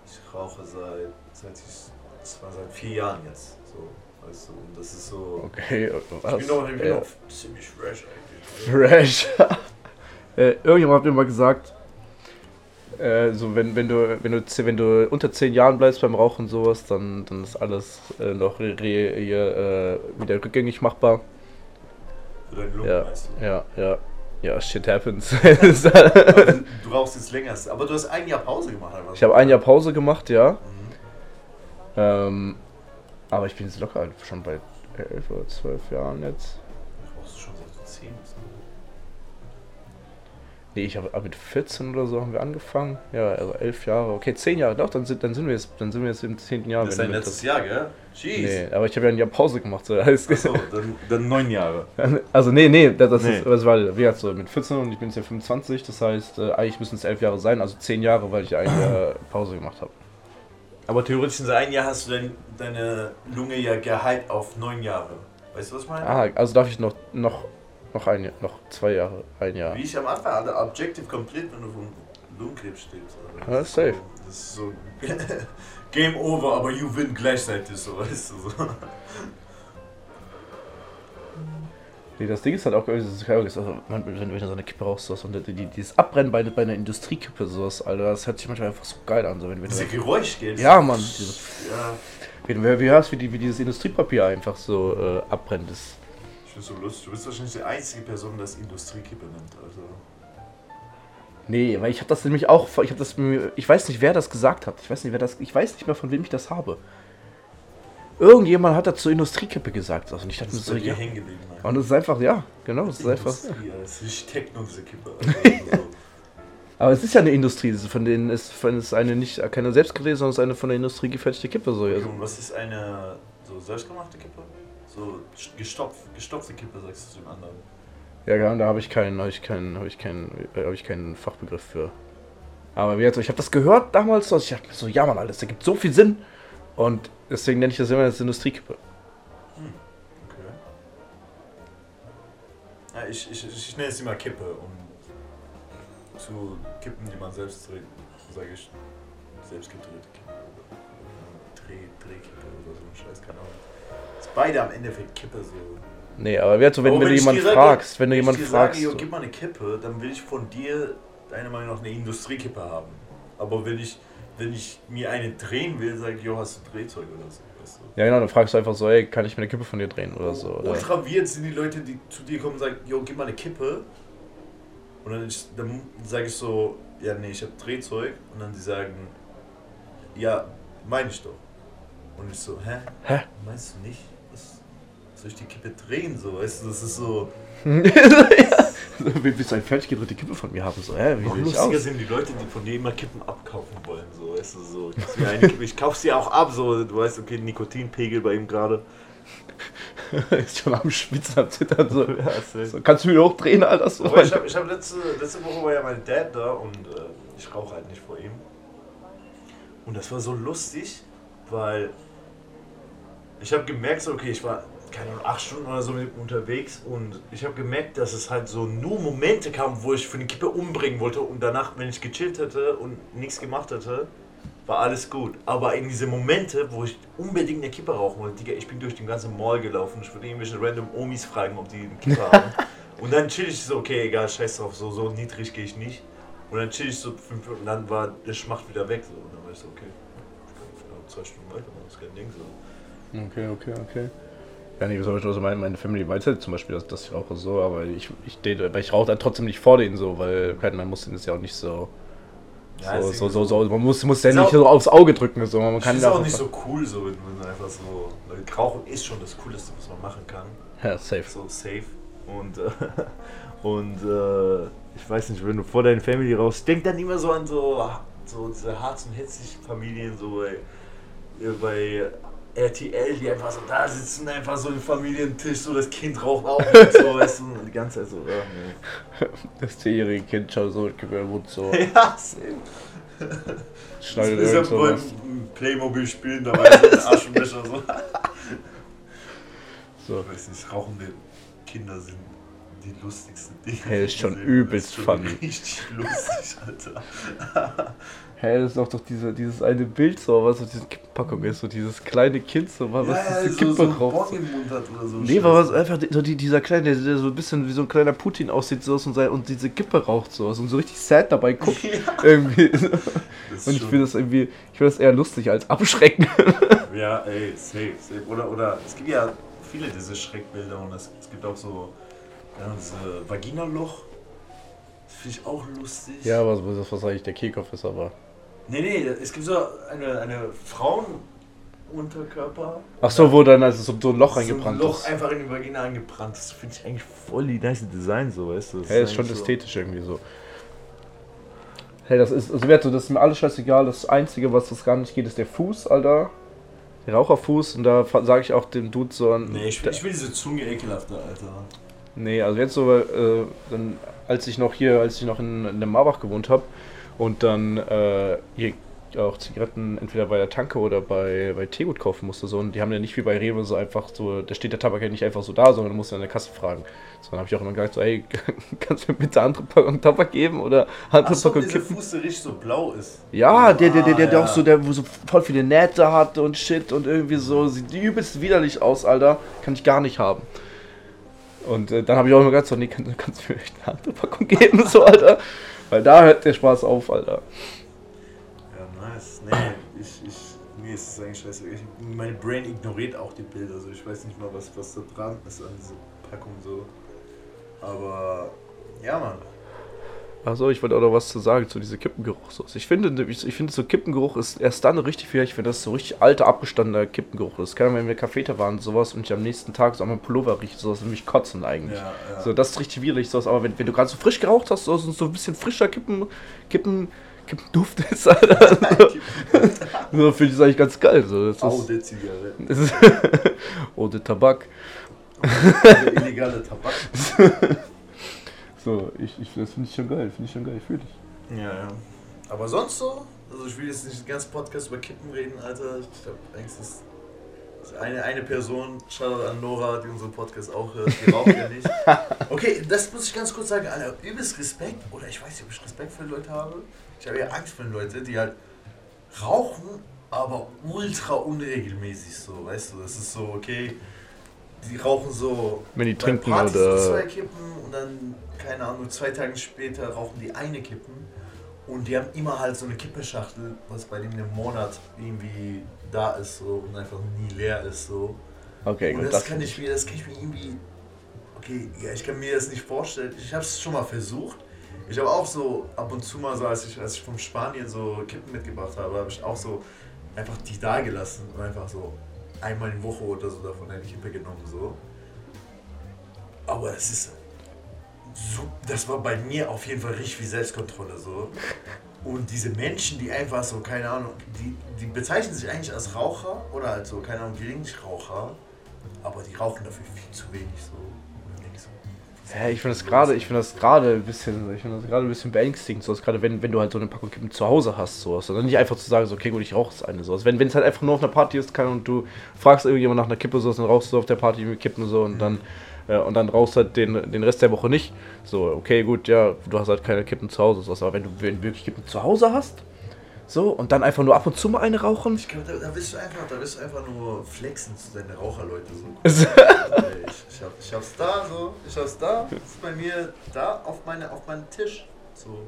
Ich rauche seit, seit ich, das war seit vier Jahren jetzt, so, weißt du, und das ist so... Okay, was? Ich bin noch, ich bin Ja. noch ziemlich fresh eigentlich. Fresh. äh, irgendjemand hat mir mal gesagt, Äh, so wenn, wenn du wenn du wenn du unter 10 Jahren bleibst beim Rauchen und sowas, dann, dann ist alles äh, noch re, re, hier, äh, wieder rückgängig machbar. Lungen, Ja, weißt du. ja, ja. Ja, shit happens. Du, du rauchst jetzt länger. Aber du hast ein Jahr Pause gemacht, was? ich habe ein Jahr Pause gemacht, ja. Mhm. Ähm, aber ich bin jetzt locker schon bei 11 oder 12 Jahren jetzt. Rauchst du schon seit du 10 bist? ne? Nee, ich habe mit 14 oder so haben wir angefangen. Ja, also 11 Jahre. Okay, 10 Jahre. Doch, dann sind, dann sind wir jetzt, dann sind wir jetzt im 10. Jahr. Das ist dein letztes das- Jahr, gell? Jeez. Nee, aber ich habe ja ein Jahr Pause gemacht. So. Achso, dann, dann neun Jahre. Also nee, nee, das, das Nee. ist, das war, wie gesagt, so mit 14 und ich bin jetzt ja 25, das heißt, äh, eigentlich müssen es 11 Jahre sein, also 10 Jahre, weil ich ein Jahr Pause gemacht habe. Aber theoretisch in so ein Jahr hast du dein, deine Lunge ja geheilt auf neun Jahre. Weißt du, was ich meine? Ah, also darf ich noch, noch, noch ein Jahr, noch zwei Jahre, ein Jahr. Wie ich am Anfang hatte, Objective Complete, wenn du vom Lungenkrebs stehst. Ja, Das ist safe. So, das ist so Game over, aber you win gleichzeitig, so weißt du so. Nee, das Ding ist halt auch, also, man, wenn du so eine Kippe rauchst sowas, und die, die, dieses Abbrennen bei, bei einer Industriekippe, sowas, Alter, das hört sich manchmal einfach so geil an. So, wenn, wenn Diese du, Geräusch geht. ja, Mann, dieses, Ja, wie, wie, wie hörst, wie, die, wie dieses Industriepapier einfach so äh, abbrennt. Das, ich bin so lustig. Du bist wahrscheinlich die einzige Person, die das Industriekippe nennt. Also. Nee, weil ich habe das nämlich auch, ich habe das, ich weiß nicht, wer das gesagt hat. Ich weiß nicht, wer das, ich weiß nicht mehr, von wem ich das habe. Irgendjemand hat dazu Industriekippe gesagt. Also und ich dachte Das mir so, ja. Und es ist einfach, ja, genau, es ist einfach. Das ist Techno, diese Kippe. Also, so. Aber es ist ja eine Industrie, von denen ist, von ist eine nicht keine selbstgedrehte, sondern es ist eine von der Industrie gefertigte Kippe. So. Also, was ist eine so selbstgemachte Kippe? So gestopft, gestopfte Kippe, sagst du dem anderen. ja, ja, da habe ich keinen, habe ich keinen, habe ich keinen, äh, habe ich keinen Fachbegriff für. Aber wie gesagt, ich habe das gehört damals, so, ich dachte mir so, ja Mann, alles, da gibt so viel Sinn. Und deswegen nenne ich das immer als Industriekippe. Okay. Ja, ich, ich, ich nenne es immer Kippe, um zu Kippen, die man selbst dreht, sage ich selbst gedrehte Kippe. Oder Dreh, Drehkippe oder so ein Scheiß, keine Ahnung. Ist beide am Endeffekt Kippe so. Nee, aber gesagt, so, wenn, Aber wenn du ich jemanden sage- fragst, wenn du ich jemanden dir fragst. Sage, jo, so. gib mal eine Kippe, dann will ich von dir deiner Meinung nach eine Industriekippe haben. Aber wenn ich, wenn ich mir eine drehen will, sage ich, jo, hast du Drehzeug oder so. Weißt du? Ja, genau, dann fragst du einfach so, ey, kann ich mir eine Kippe von dir drehen oder so. Oder? Ultra weird sind die Leute, die zu dir kommen und sagen, jo, gib mal eine Kippe. Und dann, ich- dann sage ich so, ja, nee, ich habe Drehzeug. Und dann die sagen, ja, meine ich doch. Und ich so, hä? Hä? Meinst du nicht? Was soll ich die Kippe drehen? So, weißt du, das ist so. Willst du eine fertig gedrehte Kippe von mir haben? So, hä, wie Noch ich lustiger aus? sind die Leute, die von dir immer Kippen abkaufen wollen. So, weißt du, so. gibst mir eine Kippe, Ich kauf sie auch ab, so. Du weißt, okay, Nikotinpegel bei ihm gerade. ist schon am Schwitzen, am Zittern. So. Ja, so, kannst du mich hochdrehen, Alter? So. Ich habe ich hab letzte, letzte Woche war ja mein Dad da und äh, ich rauche halt nicht vor ihm. Und das war so lustig, weil ich habe gemerkt, so, okay, ich war keine Ahnung, acht Stunden oder so mit ihm unterwegs und ich habe gemerkt, dass es halt so nur Momente kam, wo ich für eine Kippe umbringen wollte und danach, wenn ich gechillt hätte und nichts gemacht hätte, war alles gut. Aber in diese Momente, wo ich unbedingt eine Kippe rauchen wollte, Digga, ich bin durch den ganzen Mall gelaufen, ich würde irgendwelche random Omis fragen, ob die eine Kippe haben. Und dann chill ich so, okay, egal, scheiß drauf, so, so niedrig gehe ich nicht. Und dann chill ich so fünf Minuten, dann war der Schmacht wieder weg. So. Und dann war ich so, okay, ich kann noch zwei Stunden weitermachen, das ist kein Ding. So. Okay, okay, okay. Ja, nee, zum Beispiel, also meine, meine Family weiß halt zum Beispiel, dass, dass ich rauche so, aber ich, ich, date- aber ich rauche dann trotzdem nicht vor denen so, weil man muss denen das ja auch nicht so. Ja, so, ist so, so, so, man muss, muss ja Ist nicht auch- so aufs Auge drücken. So. Man kann ist ja auch nicht so cool, so, wenn man einfach so. Weil Rauchen ist schon das Coolste, was man machen kann. Ja, safe. so safe. Und, äh, und äh, ich weiß nicht, wenn du vor deiner Family raus, denk dann immer so an so, so diese Harz- und Hetzig-Familien, so bei, bei RTL, die einfach so da sitzen, einfach so im Familientisch, so das Kind raucht auch mit, so, weißt du, und die ganze Zeit so, ja, nee. Das zehnjährige Kind schaut so, wird so, Ja, safe. schneidet ist ja beim Playmobil spielen, da war so ein Aschenbecher so. So. Ich weiß nicht, rauchende Kinder sind die lustigsten Dinge. Hey, ist schon übelst Das funny. Richtig lustig, Alter. Hä, das ist auch doch diese, dieses eine Bild so, was auf dieser Kippenpackung ist, so dieses kleine Kind, so, was ja, diese so, Kippe so raucht. Hat oder so. Nee, war was einfach so die, dieser kleine, der, der so ein bisschen wie so ein kleiner Putin aussieht so, und, sein, und diese Kippe raucht so und so richtig sad dabei guckt. irgendwie. Das ist Und ich finde das irgendwie, ich finde das eher lustig als abschreckend. Ja, ey, safe, safe. Oder, oder es gibt ja viele diese Schreckbilder und es, es gibt auch so ja, diese Vaginaloch. Das finde ich auch lustig. ja, was, was, was eigentlich der Kickoff ist, aber. Nee, nee, es gibt so eine, eine Frauenunterkörper. Ach so, wo dann also so, ein Loch so reingebrannt ein Loch ist. einfach in die Vagina eingebrannt. Das finde ich eigentlich voll die nice Design, so, weißt du? Das Hey, ist schon eigentlich so- ästhetisch irgendwie so. Hey, das ist, also das ist mir alles scheißegal. Das Einzige, was das gar nicht geht, ist der Fuß, Alter. Der Raucherfuß. Und da sage ich auch dem Dude so ein. Nee, ich, ich will diese Zunge ekelhafter, Alter. Nee, also jetzt so, äh, dann, als ich noch hier, als ich noch in, in der Marbach gewohnt habe und dann äh, hier auch Zigaretten entweder bei der Tanke oder bei, bei Teegut kaufen musste, so, und die haben ja nicht wie bei Rewe so einfach so, da steht der Tabak ja nicht einfach so da, sondern du musst an der Kasse fragen. So, dann habe ich auch immer gesagt, so, ey, kannst du mir bitte andere Packung Tabak geben oder andere Achso, Packung Kippen? Fuß, der richtig so blau ist. Ja, der, der, der, der, der Ah, auch so, der, wo so voll viele Nähte hat und shit und irgendwie so, sieht übelst widerlich aus, Alter. Kann ich gar nicht haben. Und äh, dann habe ich auch immer gesagt, so, nee, kann, kannst du mir echt eine andere Packung geben, so, Alter. Weil da hört der Spaß auf, Alter. Ja, nice. Nee, ich, ich, mir ist es eigentlich scheiße. Ich, mein Brain ignoriert auch die Bilder. Also ich weiß nicht mal, was, was da dran ist an dieser Packung so. Aber ja, Mann. Achso, ich wollte auch noch was zu sagen zu diesem Kippengeruchsauce. Ich finde, ich, ich finde so Kippengeruch ist erst dann richtig ich finde das so richtig alter, abgestandener Kippengeruch. Das kann, wenn wir Kaffeeter waren und sowas und ich am nächsten Tag so an meinem Pullover rieche, sowas nämlich kotzen eigentlich. Ja, ja. So, das ist richtig widerlich, sowas. Aber wenn, wenn du gerade so frisch geraucht hast, so, so ein bisschen frischer Kippen, Kippen, Kippenduft ist, Alter. so finde ich das eigentlich ganz geil. So, das ist, der Zigarette. ist oh, der Tabak. Der illegale Tabak. So, ich, ich, das finde ich schon geil, finde ich schon geil, fühle ich. Ja, ja. Aber sonst so? Also ich will jetzt nicht den ganzen Podcast über Kippen reden, Alter. Ich glaube, eigentlich ist eine, eine Person, Shoutout an Nora, die unseren Podcast auch hört, die raucht ja nicht. Okay, das muss ich ganz kurz sagen, Alter, übelst Respekt, oder ich weiß nicht, ob ich Respekt für Leute habe. Ich habe ja Angst vor den Leuten, die halt rauchen, aber ultra unregelmäßig so, weißt du, das ist so, okay, die rauchen so Wenn die trinken Partys oder- zwei Kippen und dann, keine Ahnung, zwei Tage später rauchen die eine Kippen und die haben immer halt so eine Kippeschachtel, was bei dem im Monat irgendwie da ist so und einfach nie leer ist so. Okay, und gut, das, kann ich mir, das kann ich mir irgendwie, okay, ja, ich kann mir das nicht vorstellen. Ich habe es schon mal versucht. Ich habe auch so ab und zu mal so, als ich, als ich von Spanien so Kippen mitgebracht habe, habe ich auch so einfach die da gelassen und einfach so einmal in Woche oder so davon eine Kippe genommen so. Aber es ist so, das war bei mir auf jeden Fall richtig viel Selbstkontrolle so. Und diese Menschen, die einfach so, keine Ahnung, die, die bezeichnen sich eigentlich als Raucher oder als so, keine Ahnung, Geringnichraucher, aber die rauchen dafür viel zu wenig so. Ja, ich finde das gerade, ich finde das gerade ein bisschen, ich finde das gerade ein bisschen beängstigend, so gerade wenn, wenn du halt so eine Packung Kippen zu Hause hast, so, sondern nicht einfach zu sagen, so, okay, gut, ich rauche das eine, so, also wenn, wenn es halt einfach nur auf einer Party ist, kann und du fragst irgendjemand nach einer Kippe, so, dann rauchst du auf der Party mit Kippen so und dann äh, und dann rauchst halt den, den Rest der Woche nicht, so, okay, gut, ja, du hast halt keine Kippen zu Hause, so, aber wenn du wenn du wirklich Kippen zu Hause hast, so und dann einfach nur ab und zu mal eine rauchen, Ich glaube, da, da bist du einfach, da bist du einfach nur flexen zu deinen Raucherleute so. Also- ich, ich, hab, ich hab's da so, ich hab's da, das ist bei mir da auf, meine, auf meinem Tisch. So,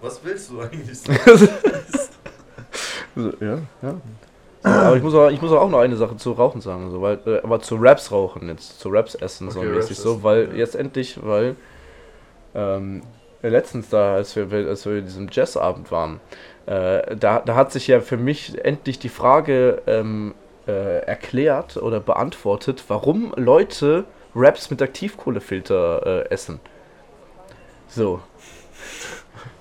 was willst du eigentlich? So? So, ja, ja. So, aber ich muss, auch, ich muss auch noch eine Sache zu Rauchen sagen, so, weil, äh, aber zu Raps rauchen jetzt, zu Raps essen so Okay, mäßig Raps so, weil ja. jetzt endlich, weil ähm, letztens da, als wir, als wir in diesem Jazzabend waren, äh, da, da hat sich ja für mich endlich die Frage ähm, äh, erklärt oder beantwortet, warum Leute Raps mit Aktivkohlefilter äh, essen. So.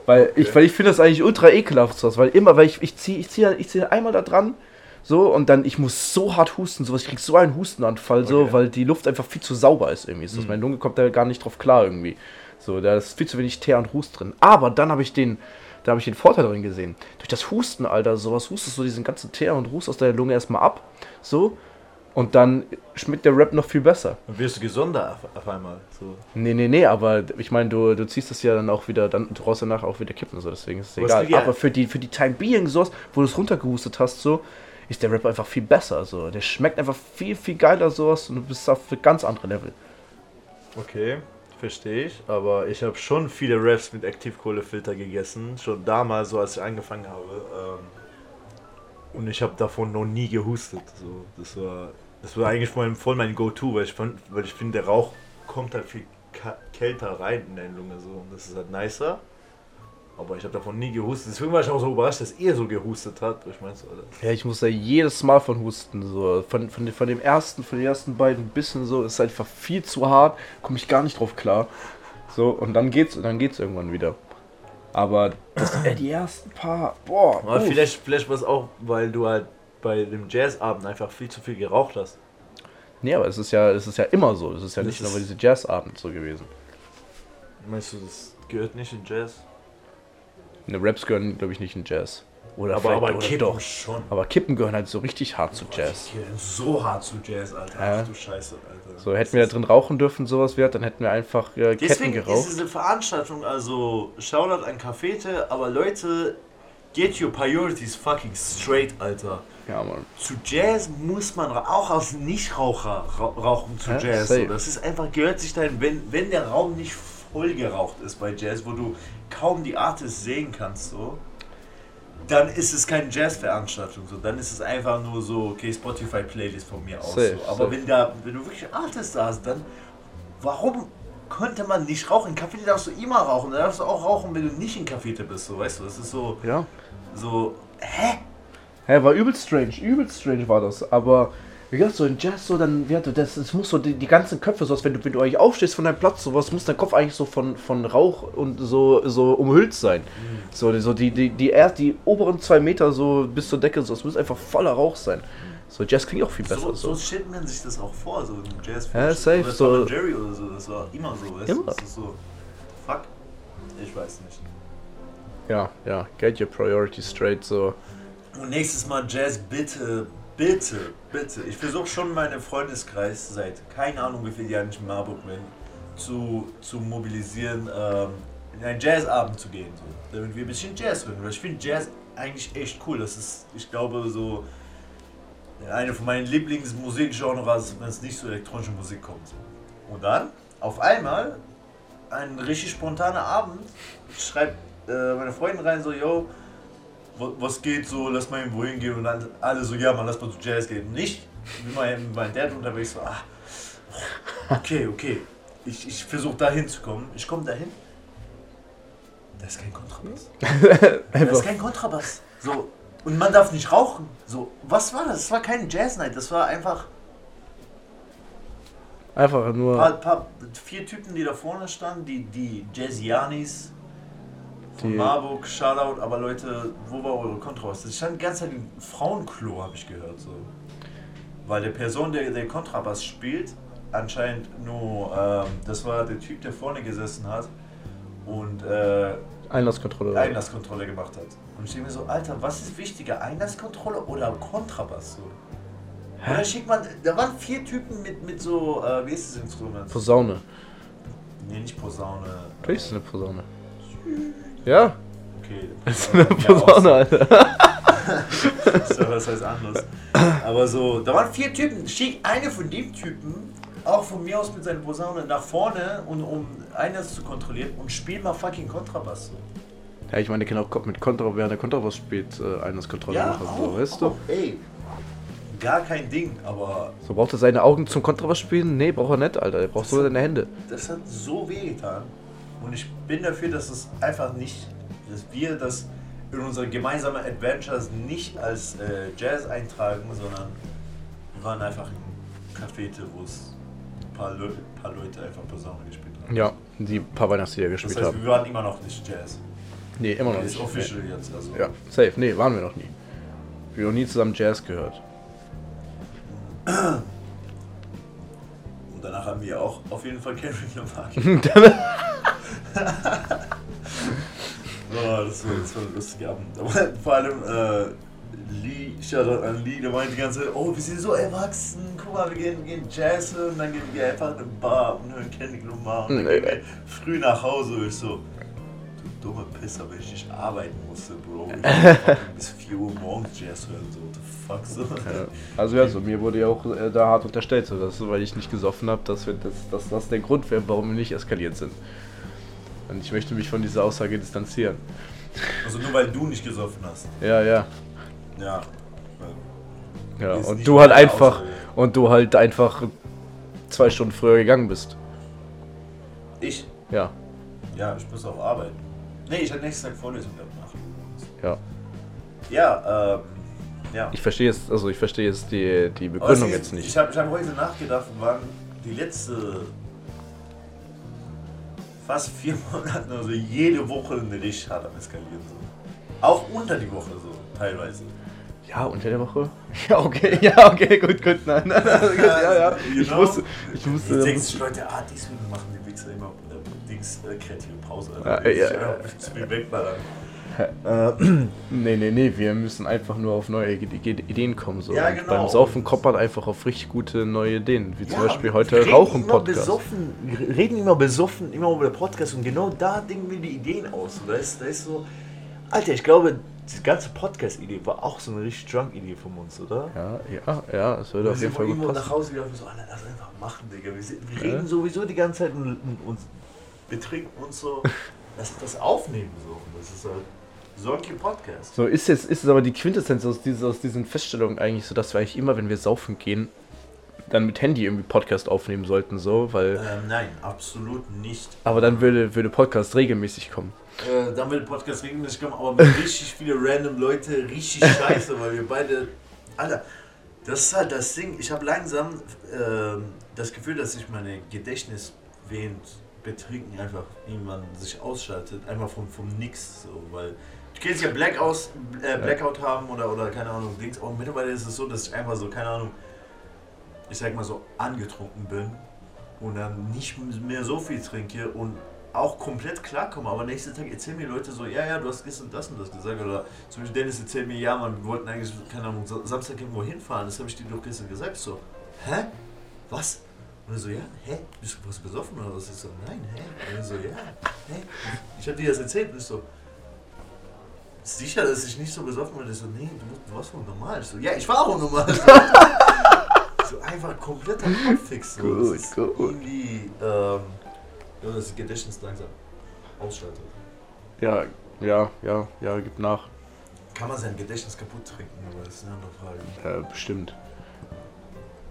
Weil ich, weil ich finde das eigentlich ultra ekelhaft, sowas, weil immer, weil ich, ich ziehe ich zieh, ich zieh einmal da dran, so, und dann, ich muss so hart husten, sowas, ich krieg so einen Hustenanfall, so, Okay. weil die Luft einfach viel zu sauber ist irgendwie. So, Mhm. Meine Lunge kommt da gar nicht drauf klar irgendwie. So, da ist viel zu wenig Teer und Hust drin. Aber dann habe ich den, da habe ich den Vorteil drin gesehen. Durch das Husten, Alter, sowas hustest du diesen ganzen Teer und Hust aus deiner Lunge erstmal ab, so, Und dann schmeckt der Rap noch viel besser. Dann wirst du gesonder auf, auf einmal. So. Nee, nee, nee, aber ich meine, du, du ziehst es ja dann auch wieder, dann du brauchst danach auch wieder kippen, so deswegen ist es egal. ja- Aber für die, für die Time Being sowas, wo du es runtergehustet hast, so, ist der Rap einfach viel besser. So. Der schmeckt einfach viel, viel geiler sowas und du bist auf ganz andere Level. Okay, verstehe ich. Aber ich habe schon viele Raps mit Aktivkohlefilter gegessen. Schon damals, so als ich angefangen habe. Ähm, und ich habe davon noch nie gehustet. So, das war, das war eigentlich mein, voll mein Go-To, weil ich, weil ich finde, der Rauch kommt halt viel kälter rein in deine Lunge. So, und das ist halt nicer. Aber ich habe davon nie gehustet. Deswegen war ich auch so überrascht, dass ihr so gehustet habt. Ich meine, so. Ja, ich muss da jedes Mal von husten. So. Von, von, von dem ersten, von den ersten beiden bisschen so, ist einfach viel zu hart, komme ich gar nicht drauf klar. So, und dann geht's, dann geht's irgendwann wieder. Aber das, äh, die ersten paar, boah, Aber uff. vielleicht, vielleicht war es auch, weil du halt bei dem Jazzabend einfach viel zu viel geraucht hast. Nee, aber es ist ja, es ist ja immer so. Es ist ja Das nicht nur bei diesem Jazzabend so gewesen. Meinst du, das gehört nicht in Jazz? Ne, Raps gehören, glaube ich, nicht in Jazz. Oder Aber, aber oder Kippen doch. schon. Aber Kippen gehören halt so richtig hart zu Jazz. So hart zu Jazz, Alter. Ja. Ach du Scheiße, Alter. So, hätten wir da drin rauchen dürfen, sowas wäre, dann hätten wir einfach äh, Ketten Deswegen ist geraucht. diese Veranstaltung, also Shoutout an Cafete, aber Leute, get your priorities fucking straight, Alter. Ja, Mann. Zu Jazz muss man auch als Nichtraucher ra rauchen zu Ja, Jazz. So. Das ist einfach, gehört sich dahin, wenn, wenn der Raum nicht voll geraucht ist bei Jazz, wo du kaum die Artists sehen kannst, so, dann ist es keine Jazz-Veranstaltung. So. Dann ist es einfach nur so, okay, Spotify-Playlist von mir aus. Safe, so. Aber safe. wenn, da, wenn du wirklich Artists da hast, dann warum konnte man nicht rauchen? Café darfst du immer rauchen. Da darfst du auch rauchen, wenn du nicht in Café bist. So, weißt du, das ist so, Ja. so, hä? Hä, war übelst strange, übelst strange war das. Aber wie gesagt, so in Jazz, so dann, ja, du, das, das muss so die, die ganzen Köpfe, so wenn du, wenn du eigentlich aufstehst von deinem Platz, sowas, muss dein Kopf eigentlich so von, von Rauch und so, so umhüllt sein. So, die- so die, die, die, erst, die oberen zwei Meter so bis zur Decke, so, es muss einfach voller Rauch sein. So, Jazz klingt auch viel besser. So, so So, stellt man sich das auch vor, so im Jazz. Ja, safe, Oder so- Jerry oder so, das war immer so, weißt du? Immer. Das ist so, fuck, ich weiß nicht. Ja, ja, get your priorities straight, so. Und nächstes Mal Jazz, bitte, bitte, bitte. Ich versuche schon meinen Freundeskreis seit, keine Ahnung wie viele Jahren ich in Marburg bin, zu, zu mobilisieren, ähm, in einen Jazzabend zu gehen. So, damit wir ein bisschen Jazz hören. Weil ich finde Jazz eigentlich echt cool. Das ist, ich glaube, so eine von meinen Lieblingsmusikgenres, wenn es nicht so elektronische Musik kommt. Und dann, auf einmal, ein richtig spontaner Abend, schreibt äh, meine Freundin rein so, yo, was geht so, lass mal irgendwo hingehen und dann alle so, ja man, lass mal zu Jazz gehen. Nicht, wie mein, meinem Dad unterwegs so, ah, okay, okay, ich, ich versuche da hinzukommen. Ich komme dahin, da ist kein Kontrabass. Da ist kein Kontrabass. So, und man darf nicht rauchen. So, was war das? Das war kein Jazz-Night, das war einfach Einfach nur. paar, paar, vier Typen, die da vorne standen, die, die Jazzianis von Marburg, Shoutout, aber Leute, wo war eure Kontrabass? Das stand die ganze Zeit im Frauenklo, habe ich gehört. So. Weil der Person, der, der Kontrabass spielt, anscheinend nur, ähm, das war der Typ, der vorne gesessen hat und äh, Einlasskontrolle. Einlasskontrolle gemacht hat. Und ich denke mir so, Alter, was ist wichtiger, Einlasskontrolle oder Kontrabass? So? Oder schickt man, da waren vier Typen mit, mit so, äh, wie ist das Instrument? Posaune. Nee, nicht Posaune. Natürlich ist es eine Posaune. Ja, Okay. das ist eine Posaune, Alter. Doch was heißt anderes. Aber so, da waren vier Typen. Schick eine von dem Typen, auch von mir aus mit seiner Posaune, nach vorne, und, um eines zu kontrollieren und spiel mal fucking Kontrabass. So. Ja, ich meine, genau, mit Kontra, während der Kontrabass spielt, äh, Einlasskontrolle machen, so, weißt du? auch, ey. Gar kein Ding, aber So, braucht er seine Augen zum Kontrabass spielen? Nee, braucht er nicht, Alter. Er braucht nur seine Hände. das hat so weh getan. Und ich bin dafür, dass es einfach nicht, dass wir das in unsere gemeinsamen Adventures nicht als äh, Jazz eintragen, sondern wir waren einfach im Café, wo es ein paar, Leu paar Leute einfach Posaune gespielt haben. Ja, die paar Weihnachtslieder Das gespielt heißt, haben. wir waren immer noch nicht Jazz. Nee, immer noch Das nicht. ist official jetzt. Also. Nee. Ja, safe. Nee, waren wir noch nie. Wir haben noch nie zusammen Jazz gehört. Und danach haben wir auch auf jeden Fall Kendrick Lamar. oh, das war, das war ein lustiger Abend. Aber vor allem, äh, Lee, Shoutout an Lee, der meinte die ganze Zeit, oh, wir sind so erwachsen, guck mal, wir gehen, gehen Jazz und dann gehen wir einfach in eine Bar und hören Kendrick Lamar und dann gehen wir früh nach Hause. Und ich so, du dumme Pisser, wenn ich nicht arbeiten musste, Bro. Ich bis 4 Uhr morgens Jazz hören, so, what the fuck, so. Ja. Also ja, so mir wurde ja auch äh, da hart unterstellt, so, dass, weil ich nicht gesoffen habe, dass, wir, dass, dass das der Grund wäre, warum wir nicht eskaliert sind. Und ich möchte mich von dieser Aussage distanzieren. Also nur weil du nicht gesoffen hast. Ja, ja. Ja. ja. Und du halt einfach Aussage. und du halt einfach zwei Stunden früher gegangen bist. Ich? Ja, Ja, ich muss auch arbeiten. Nee, ich hatte nächsten Tag Vorlesung gehabt nach. ja. Ja, ähm, ja. Ich verstehe jetzt, also ich verstehe jetzt die, die Begründung ist- jetzt nicht. Ich habe ich hab heute nachgedacht, wann die letzte fast vier Monate, also jede Woche eine richtig hart am Eskalieren so. Auch unter die Woche so, teilweise. Ja, unter der Woche? Ja, okay, ja, okay, gut, gut, nein, nein, ja, ja. Ich know? wusste, ich wusste, Jetzt denken sich Leute, ah, deswegen machen die Wichser immer äh, Dings, äh, kreative Pause. Ja, Alter. ja, Ich- ja. Ich zu mir nee, nee, nee, wir müssen einfach nur auf neue Ide- Ide- Ideen kommen. So. Ja, Und genau. Beim Saufen koppert einfach auf richtig gute neue Ideen, wie zum Ja, Beispiel heute reden Rauchen immer Podcast. Besoffen, wir reden immer besoffen, immer über Podcast und genau da denken wir die Ideen aus. Da ist, da ist so. Alter, ich glaube, die ganze Podcast-Idee war auch so eine richtig Drunk-Idee von uns, oder? Ja, ja, ja, das würde Wir auf jeden Fall gut irgendwo nach passen. Hause gelaufen, so, Alter, lass einfach machen, Digga. Wir, sind, wir Ja. reden sowieso die ganze Zeit und, und, und betrinken uns so. Lass das aufnehmen so. Und das ist halt so ein Podcast. So ist jetzt ist es aber die Quintessenz aus, dieser, aus diesen Feststellungen eigentlich so, dass wir eigentlich immer, wenn wir saufen gehen, dann mit Handy irgendwie Podcast aufnehmen sollten, so, weil. Ähm, nein, absolut nicht. Aber dann würde, würde Podcast regelmäßig kommen. Äh, dann wird Podcast regelmäßig kommen, aber mit richtig viele random Leute, richtig scheiße, weil wir beide. Alter, das ist halt das Ding. Ich habe langsam ähm, das Gefühl, dass sich meine Gedächtnis während Betrinken einfach irgendwann sich ausschaltet. Einfach vom, vom Nix. So, weil du kennst ja Blackout, äh, Blackout haben oder, oder keine Ahnung, Dings. Und mittlerweile ist es so, dass ich einfach so, keine Ahnung, ich sag mal so, angetrunken bin und dann nicht mehr so viel trinke und auch komplett klarkomme. Aber nächsten Tag erzählen mir Leute so, ja, ja, du hast gestern das und das gesagt. Oder zum Beispiel Dennis erzählt mir, ja, man, wir wollten eigentlich, keine Ahnung, Sa- Samstag irgendwo hinfahren. Das habe ich dir doch gestern gesagt. So, hä? Was? Und er so, ja, hä? Bist du was besoffen oder was? Ich so, nein, hä? Und er so, ja, hä? Ich habe dir das erzählt und ich so, sicher, dass ich nicht so besoffen bin? Ich so, nee, du, warst wohl normal. Ich so, ja, ich war auch normal. So, einfach kompletter Kopffix. So. Gut, gut. Irgendwie, ähm, ja, das Gedächtnis langsam ausschaltet. Ja, ja, ja, ja, gibt nach. Kann man sein Gedächtnis kaputt trinken, aber das ist eine andere Frage. Äh, bestimmt.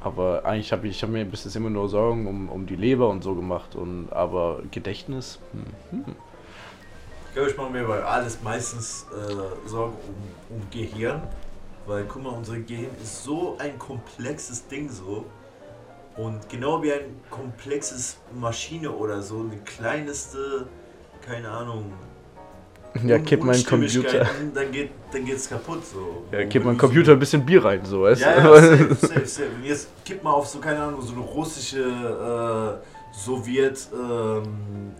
Aber eigentlich habe ich, ich hab mir bis jetzt immer nur Sorgen um, um die Leber und so gemacht. Und, aber Gedächtnis? Hm. Hm. Ich glaube, ich mache mir bei alles meistens äh, Sorgen um, um Gehirn. Weil, guck mal, unser Gehirn ist so ein komplexes Ding so. Und genau wie ein komplexes Maschine oder so, eine kleinste, keine Ahnung. Ja, kipp meinen Computer. Dann geht dann geht's kaputt so. Ja, kipp meinen du so- Computer ein bisschen Bier rein, so, weißt Ja, du? ja, safe, safe, safe. Und jetzt kipp mal auf so, keine Ahnung, so eine russische äh, Sowjet ähm,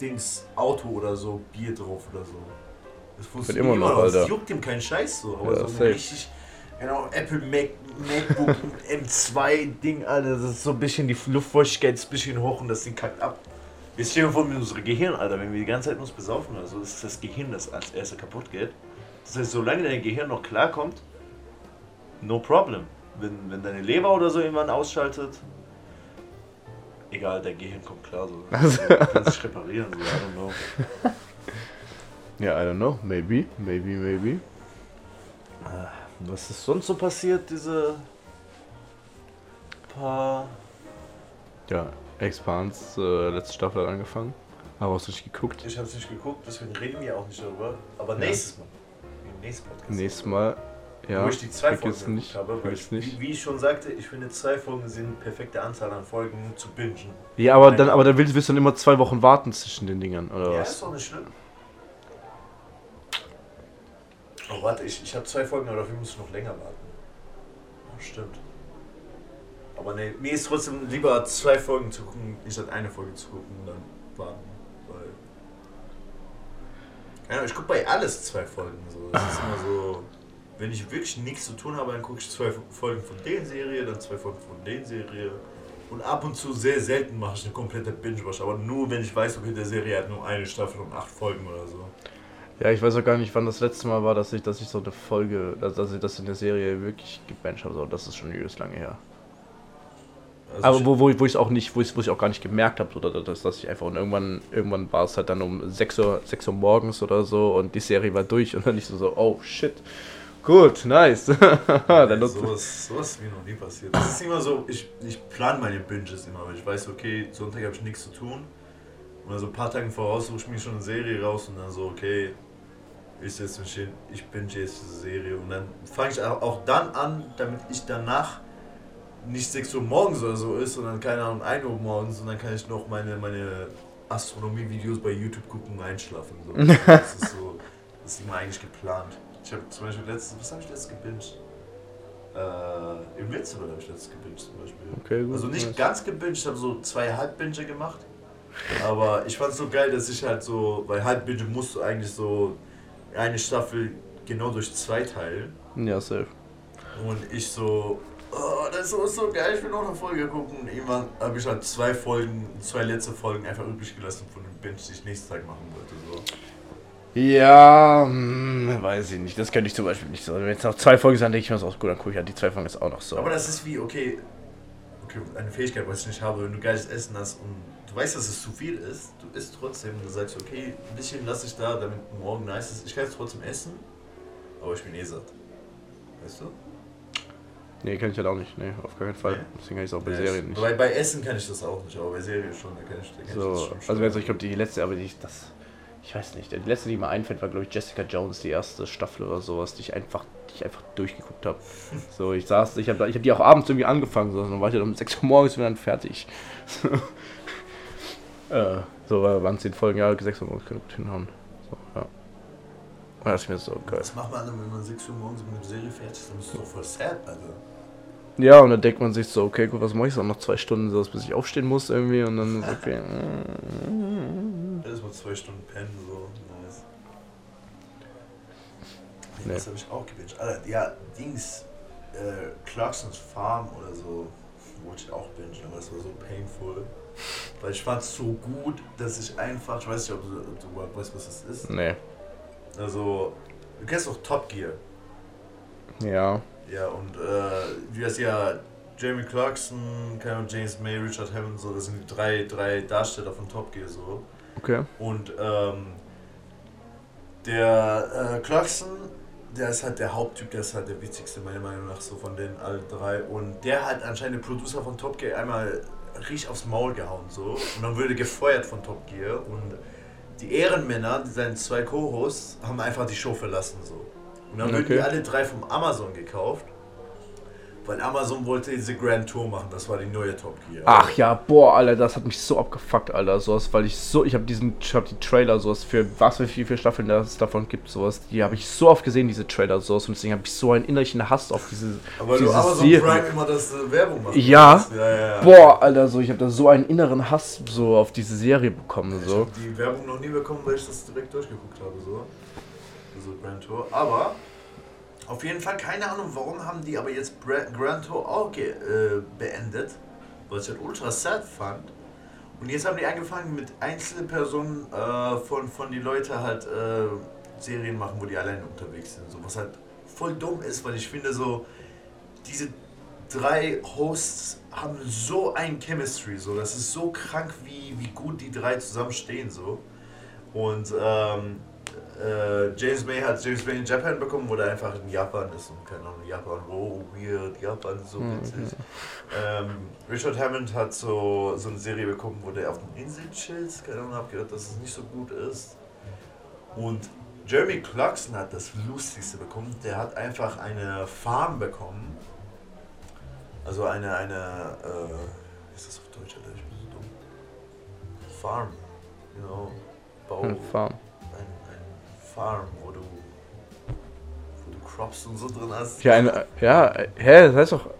Dings Auto oder so, Bier drauf oder so. Das funktioniert immer noch, Das Alter. juckt ihm keinen Scheiß so, aber Ja, so richtig, genau, Apple Mac, MacBook M2 Ding, Alter, das ist so ein bisschen die Luftfeuchtigkeit ist ein bisschen hoch und das Ding kackt ab. Wir stehen vor mit unserem Gehirn, Alter, wenn wir die ganze Zeit uns besaufen oder so, ist das Gehirn, das als erstes kaputt geht. Das heißt, solange dein Gehirn noch klarkommt, no problem. Wenn, wenn deine Leber oder so irgendwann ausschaltet, egal, dein Gehirn kommt klar. So. Also, du kannst dich reparieren, so, I don't know. Ja, I don't know. Maybe, maybe, maybe. Was ist sonst so passiert, diese paar. Ja, Expans, äh, letzte Staffel hat angefangen. Aber hast du nicht geguckt? Ich hab's nicht geguckt, deswegen reden wir auch nicht darüber. Aber Ja. nächstes Mal. Im nächsten Podcast. Nächstes Mal. Ja, wo ich die zwei Folgen geguckt nicht. habe. Weil ich, nicht. Wie, ich schon sagte, ich finde zwei Folgen sind perfekte Anzahl an Folgen zu bingen. Ja, aber dann, aber dann willst, willst du dann immer zwei Wochen warten zwischen den Dingern, oder Ja, was? ist doch nicht schlimm. Oh, warte, ich, ich habe zwei Folgen, aber dafür muss ich noch länger warten. Oh, stimmt. Aber nee, mir ist trotzdem lieber zwei Folgen zu gucken, statt eine Folge zu gucken und dann warten. Weil. Ja, ich gucke bei alles zwei Folgen so. Das ist immer so. Wenn ich wirklich nichts zu tun habe, dann gucke ich zwei Folgen von den Serie, dann zwei Folgen von den Serie. Und ab und zu, sehr selten mache ich eine komplette Binge-Watch, aber nur wenn ich weiß, okay, der Serie hat nur eine Staffel und acht Folgen oder so. Ja, ich weiß auch gar nicht, wann das letzte Mal war, dass ich, dass ich so eine Folge, dass, dass ich das in der Serie wirklich gebencht habe. So, das ist schon übelst lange her. Also Aber ich- wo, wo, ich- wo ich es auch nicht, wo ich, wo ich auch gar nicht gemerkt habe, oder dass, dass ich einfach und irgendwann, irgendwann war es halt dann um 6 Uhr, 6 Uhr morgens oder so und die Serie war durch und dann nicht so, so oh shit. Gut, nice. dann nutzt sowas, sowas ist mir noch nie passiert. Das ist immer so, ich, ich plane meine Binges immer, weil ich weiß, okay, Sonntag habe ich nichts zu tun. Und dann so ein paar Tage voraus suche ich mir schon eine Serie raus und dann so, okay, ich setze mich hin, ich binge jetzt diese Serie. Und dann fange ich auch auch dann an, damit ich danach nicht 6 Uhr morgens oder so ist, sondern keine Ahnung, 1 Uhr morgens und dann kann ich noch meine, meine Astronomie-Videos bei YouTube gucken und einschlafen. So. Das ist so, das ist immer eigentlich geplant. Ich habe zum Beispiel letztes, was habe ich letztes gebinged? Äh, Invincible habe ich letztes gebinged zum Beispiel. Okay, gut. Also nicht nice. ganz gebinged, ich habe so zwei Halbbinge gemacht. Aber ich fand es so geil, dass ich halt so, weil Halbbinge musst du eigentlich so eine Staffel genau durch zwei teilen. Ja, safe. Und ich so, oh, das ist so, so geil, ich will noch eine Folge gucken. Und irgendwann habe ich halt zwei Folgen, zwei letzte Folgen einfach übrig gelassen von dem Binge, die ich nächsten Tag machen wollte. So. Ja, hm, weiß ich nicht. Das könnte ich zum Beispiel nicht so. Wenn es noch zwei Folgen sind, denke ich mir das auch gut, dann gucke ich halt die zwei Folgen jetzt auch noch so. Aber das ist wie, okay, okay, eine Fähigkeit, was ich nicht habe, wenn du geiles Essen hast und du weißt, dass es zu viel ist, du isst trotzdem und du sagst, okay, ein bisschen lasse ich da, damit morgen nice ist. Ich kann es trotzdem essen, aber ich bin eh satt. Weißt du? nee, kann ich halt auch nicht. Nee, auf gar keinen Fall. Nee. Deswegen kann ich es auch bei Ja, Serien ich- nicht. Bei, bei Essen kann ich das auch nicht, aber bei Serien schon, da kann ich, da kann ich das So, schon. also jetzt, ich glaube, die letzte, aber die, das, ich weiß nicht, die letzte, die mir einfällt, war, glaube ich, Jessica Jones, die erste Staffel oder sowas, die ich einfach, die ich einfach durchgeguckt habe. So, ich saß, ich habe ich hab die auch abends irgendwie angefangen, so, dann war ich dann um 6 Uhr morgens wieder dann fertig. äh, so war- waren 10 Folgen, ja, 6 Uhr morgens, gut hinhauen. So, ja. Und das ist mir so geil. Was macht man dann, wenn man 6 Uhr morgens mit einer Serie fertig ist? Dann bist du doch voll sad, Alter. Ja, und dann denkt man sich so, okay, gut, was mache ich so noch zwei Stunden, so, bis ich aufstehen muss irgendwie und dann ist okay. Erstmal zwei Stunden pennen, so. Nice. Nee. Das habe ich auch gewünscht. Alter, ja, Dings, äh, Clarksons Farm oder so, wollte ich auch bingen, aber das war so painful. Weil ich fand es so gut, dass ich einfach, ich weiß nicht, ob du, ob du überhaupt weißt, was das ist. Nee. Also, du kennst doch Top Gear. Ja. Ja, und äh, du hast ja Jamie Clarkson, Ahnung, James May, Richard Hammond, so, das sind die drei, drei Darsteller von Top Gear, so. Okay. Und ähm, der äh, Clarkson, der ist halt der Haupttyp, der ist halt der witzigste, meiner Meinung nach, so von den allen drei. Und der hat anscheinend den Producer von Top Gear einmal richtig aufs Maul gehauen, so. Und dann wurde gefeuert von Top Gear. Und die Ehrenmänner, die seine zwei Co-Hosts, haben einfach die Show verlassen, so. Und dann wurden Okay. die alle drei vom Amazon gekauft. Weil Amazon wollte diese Grand Tour machen, das war die neue Top Gear. Ach ja, boah, Alter, das hat mich so abgefuckt, Alter, sowas, weil ich so, ich habe diesen, ich habe die Trailer, sowas für was für viele Staffeln das davon gibt, sowas, die habe ich so oft gesehen, diese Trailer, sowas, und deswegen habe ich so einen innerlichen Hass auf diese, Aber du diese Amazon Serie. Prime immer das äh, Werbung machst. Ja. Ja, ja, ja. Boah, Alter, so, ich habe da so einen inneren Hass so auf diese Serie bekommen, Ich so. habe die Werbung noch nie bekommen, weil ich das direkt durchgeguckt habe, so. Also Grand Tour. Aber auf jeden Fall keine Ahnung, warum haben die aber jetzt Grand Tour auch äh, beendet, was ich halt ultra sad fand. Und jetzt haben die angefangen mit einzelnen Personen äh, von, von die Leute halt äh, Serien machen, wo die alleine unterwegs sind. So, was halt voll dumm ist, weil ich finde so, diese drei Hosts haben so ein Chemistry, so das ist so krank, wie, wie gut die drei zusammenstehen, so. Und ähm, äh, James May hat James May in Japan bekommen, wo der einfach in Japan ist und keine Ahnung, Japan, wow, weird, Japan, so Mhm. witzig. Ähm, Richard Hammond hat so, so eine Serie bekommen, wo der auf den Inseln chillt, keine Ahnung, hab gedacht, dass es nicht so gut ist. Und Jeremy Clarkson hat das Lustigste bekommen, der hat einfach eine Farm bekommen. Also eine, eine, äh, wie ist das auf Deutsch, Alter? Ich bin so dumm. Farm, you know, Bau, Hm, Farm. Ein, ein Farm, wo du, wo du Crops und so drin hast. Ja, eine, ja, hä, das heißt doch,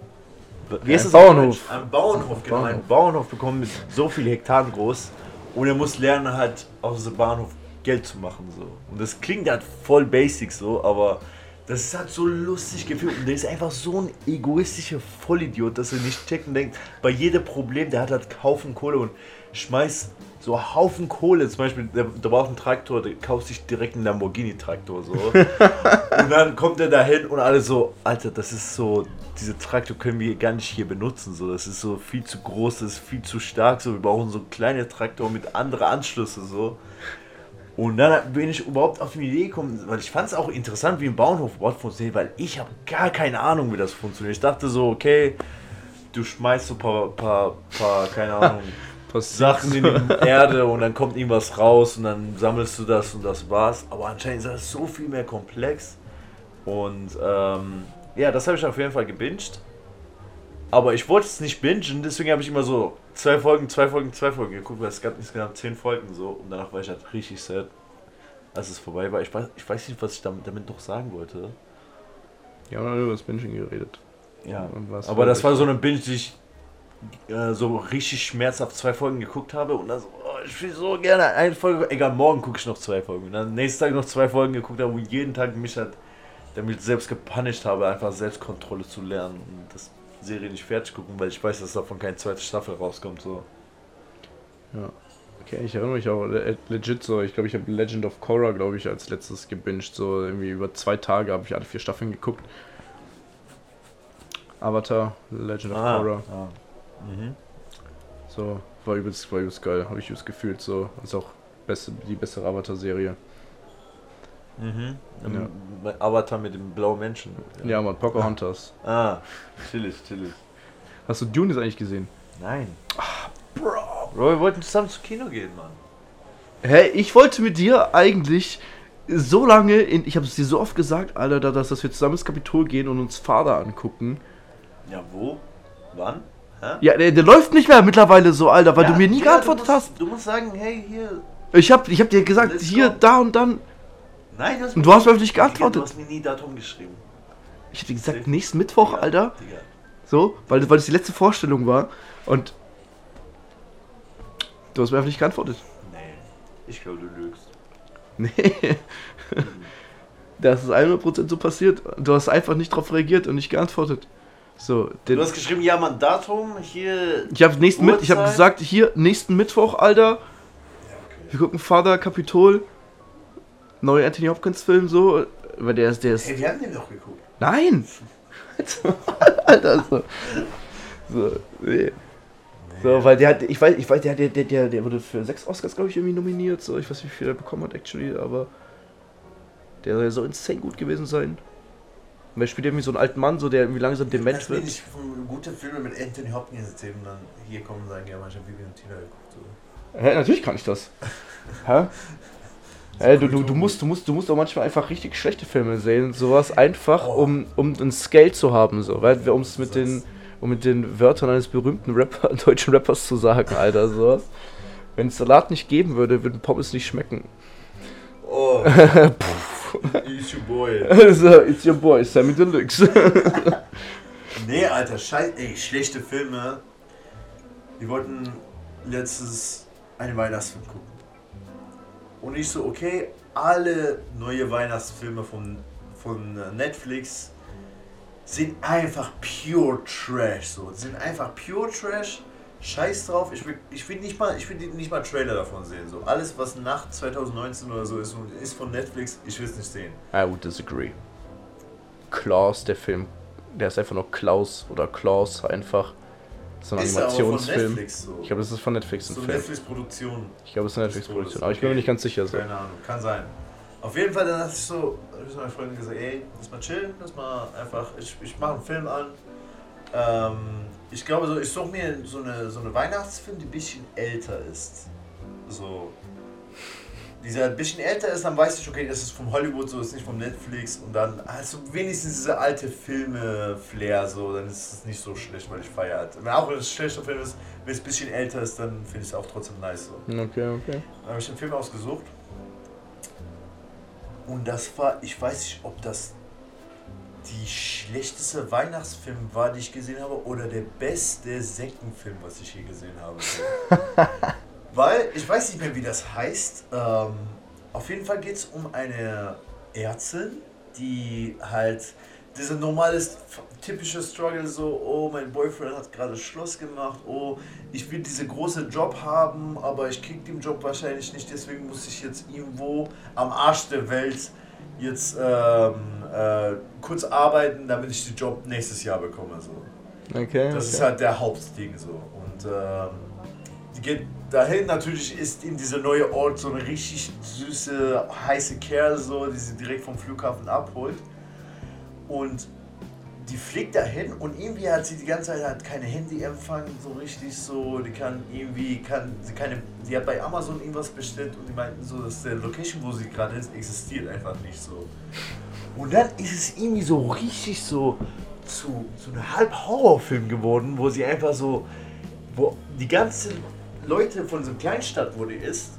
Wie ist Ein auf Bauernhof. Ein Bauernhof, genau. Genau, einen Bauernhof bekommen mit so viel Hektaren groß und er muss lernen halt aus dem Bahnhof Geld zu machen so. Und das klingt halt voll basic so, aber Das ist halt so lustig gefühlt. Und der ist einfach so ein egoistischer Vollidiot, dass er nicht checken denkt. Bei jedem Problem, der hat halt Haufen Kohle und schmeißt so Haufen Kohle. Zum Beispiel, der, der braucht einen Traktor, der kauft sich direkt einen Lamborghini-Traktor. So. und dann kommt er dahin und alle so, Alter, das ist so, diese Traktor können wir gar nicht hier benutzen. So. Das ist so viel zu groß, das ist viel zu stark. So. Wir brauchen so kleine Traktor mit anderen Anschlüsse. So. Und dann bin ich überhaupt auf die Idee gekommen, weil ich fand es auch interessant, wie ein Bauernhof überhaupt funktioniert, weil ich habe gar keine Ahnung, wie das funktioniert. Ich dachte so, okay, du schmeißt so ein paar, paar, paar keine Ahnung, Sachen in die Erde und dann kommt irgendwas raus und dann sammelst du das und das war's. Aber anscheinend ist das so viel mehr komplex. Und ähm, ja, das habe ich auf jeden Fall gebinged. Aber ich wollte es nicht bingen, deswegen habe ich immer so zwei Folgen, zwei Folgen, zwei Folgen geguckt, weil es gab insgesamt zehn Folgen so. Und danach war ich halt richtig sad, als es vorbei war. Ich weiß, ich weiß nicht, was ich damit, damit noch sagen wollte. Ja, wir haben über das Binging geredet. Ja, aber das war so eine Binge, die ich äh, so richtig schmerzhaft zwei Folgen geguckt habe und dann so, oh, ich will so gerne eine Folge, egal, morgen gucke ich noch zwei Folgen. Und dann nächsten Tag noch zwei Folgen geguckt habe, wo ich jeden Tag mich halt damit selbst gepunished habe, einfach Selbstkontrolle zu lernen und das Serie nicht fertig gucken, weil ich weiß, dass davon keine zweite Staffel rauskommt. So. Ja. Okay, ich erinnere mich auch le- legit so, ich glaube, ich habe Legend of Korra, glaube ich, als letztes gebinged. So irgendwie über zwei Tage habe ich alle vier Staffeln geguckt. Avatar, Legend of Korra. ah. Mhm. So, war übelst, war übelst geil, habe ich übelst gefühlt. So, ist auch beste, die bessere Avatar-Serie. Mhm. Ähm, Avatar mit dem blauen Menschen. Ja, man, Pocahontas. Ah, chillig, chillig. Hast du Dune jetzt eigentlich gesehen? Nein. Bro. Bro, wir wollten zusammen zu Kino gehen, Mann. Hey, ich wollte mit dir eigentlich so lange, in, ich habe es dir so oft gesagt, Alter, da- dass, dass wir zusammen ins Kapitol gehen und uns Vater angucken. Ja, wo? Wann? Hä? Ja, der, der läuft nicht mehr mittlerweile so, Alter, weil Ja, du mir nie ja, geantwortet du musst, hast. Du musst sagen, hey, hier. Ich hab, ich hab dir gesagt, hier, go. da und dann. Nein, du hast, Und du hast mir nicht Digga, geantwortet. Du hast mir nie Datum geschrieben. Ich hab dir gesagt, nächsten Mittwoch, Digga, Alter. Digga. So, weil, weil das die letzte Vorstellung war. Und du hast mir einfach nicht geantwortet. Nee, ich glaube, du lügst. Nee. Das ist 100% so passiert. Du hast einfach nicht drauf reagiert und nicht geantwortet. So, Du hast geschrieben, ja, Mann, Datum, hier. ich habe nächsten Mit, ich habe Uhrzeit? gesagt, hier nächsten Mittwoch, Alter. Ja, okay. Wir gucken Father Kapitol. Neuer Anthony Hopkins Film so, weil der ist der ist Hey, wir haben den doch geguckt. Nein! Alter, so. So, nee. So, weil der hat, ich weiß, ich weiß, der, der, der, der, der wurde für sechs Oscars, glaube ich, irgendwie nominiert. So, ich weiß nicht, wie viel er bekommen hat, actually, aber der soll so insane gut gewesen sein. Und er spielt irgendwie so einen alten Mann, so der irgendwie langsam dement wird. nicht von gute Filme mit Anthony Hopkins erzählen und dann hier kommen und sagen, ja, man, ich hab Bibi und Tina geguckt. So. Hä, natürlich kann ich das. Hä? Hä, du, du, du, musst, du, musst, du musst auch manchmal einfach richtig schlechte Filme sehen, sowas einfach, Oh. um, um ein Scale zu haben, so, weil um es mit den, um mit den Wörtern eines berühmten Rapper, deutschen Rappers zu sagen, Alter, sowas. Wenn es Salat nicht geben würde, würden Pommes nicht schmecken. Oh, It's your boy. so, it's your boy, Sammy Deluxe. Nee, Alter, scheiße. Ey, schlechte Filme. Wir wollten letztes einen Weihnachtsfilm gucken. Und ich so, okay, alle neue Weihnachtsfilme von, von Netflix sind einfach pure Trash. So, sind einfach pure Trash. Scheiß drauf, ich will, ich will nicht mal, ich will nicht mal Trailer davon sehen. So, alles was nach 2019 oder so ist, ist von Netflix, ich will es nicht sehen. I would disagree. Klaus, der Film, der ist einfach nur Klaus oder Klaus einfach. Ein Ist aber von Animationsfilm. Netflix so. Ich glaube, das ist von Netflix ein so Film. Netflix-Produktion. Ich glaube, es ist eine Netflix-Produktion, aber ich bin mir nicht ganz sicher. So. Keine Ahnung, kann sein. Auf jeden Fall, dann dachte ich so, hab ich zu meiner Freundin gesagt, ey, lass mal chillen, lass mal einfach, ich, ich mache einen Film an. Ähm, ich glaube so, ich suche mir so eine, so eine Weihnachtsfilm, die ein bisschen älter ist. So. Dieser ein bisschen älter ist, dann weiß ich, okay, das ist vom Hollywood so, ist nicht vom Netflix und dann hast du wenigstens diese alte Filme-Flair, so, dann ist es nicht so schlecht, weil ich feiere halt. Wenn auch wenn es ein schlechter Film ist, wenn es ein bisschen älter ist, dann finde ich es auch trotzdem nice so. Okay, okay. Dann habe ich den Film ausgesucht. Und das war, ich weiß nicht, ob das die schlechteste Weihnachtsfilm war, die ich gesehen habe, oder der beste Sektenfilm, was ich je gesehen habe. Weil, ich weiß nicht mehr, wie das heißt. Ähm, auf jeden Fall geht es um eine Ärztin, die halt diese normales typische Struggle so, oh mein Boyfriend hat gerade Schluss gemacht, oh ich will diese große Job haben, aber ich krieg den Job wahrscheinlich nicht, deswegen muss ich jetzt irgendwo am Arsch der Welt jetzt ähm, äh, kurz arbeiten, damit ich den Job nächstes Jahr bekomme so. Okay. Das ist halt der Hauptding so. Und ähm, die geht dahin, natürlich ist in dieser neue Ort so eine richtig süße, heiße Kerl, so, die sie direkt vom Flughafen abholt. Und die fliegt dahin und irgendwie hat sie die ganze Zeit halt keine Handyempfang, so richtig so, die kann irgendwie, kann, sie keine, die hat bei Amazon irgendwas bestellt und die meinten so, dass der Location, wo sie gerade ist, existiert einfach nicht so. Und dann ist es irgendwie so richtig so zu, zu einem halb Horrorfilm geworden, wo sie einfach so, wo die ganzen Leute von so einer Kleinstadt, wo die ist,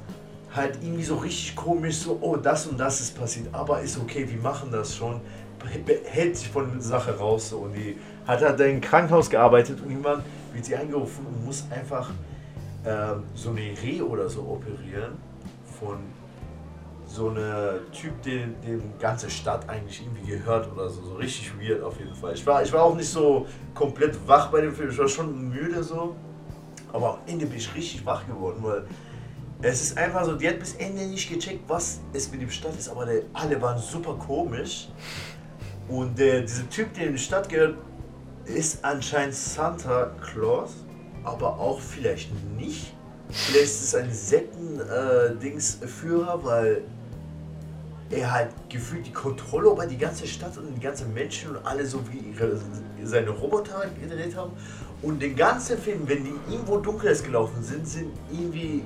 halt irgendwie so richtig komisch, so, oh, das und das ist passiert, aber ist okay, wir machen das schon, hält sich von der Sache raus so, und die hat halt einem Krankenhaus gearbeitet und irgendwann wird sie eingerufen und muss einfach ähm, so eine Reh oder so operieren von so eine Typ, den, dem ganze Stadt eigentlich irgendwie gehört oder so. So richtig weird auf jeden Fall. Ich war, ich war auch nicht so komplett wach bei dem Film, ich war schon müde so. Aber am Ende bin ich richtig wach geworden, weil es ist einfach so, die hat bis Ende nicht gecheckt, was es mit dem Stadt ist, aber der, alle waren super komisch. Und der, dieser Typ, der in die Stadt gehört, ist anscheinend Santa Claus, aber auch vielleicht nicht. Vielleicht ist es ein Sekten-Dings-Führer, weil er halt gefühlt die Kontrolle über die ganze Stadt und die ganzen Menschen und alle so wie ihre, seine Roboter gedreht haben. Und den ganzen Film, wenn die irgendwo Dunkles gelaufen sind, sind irgendwie,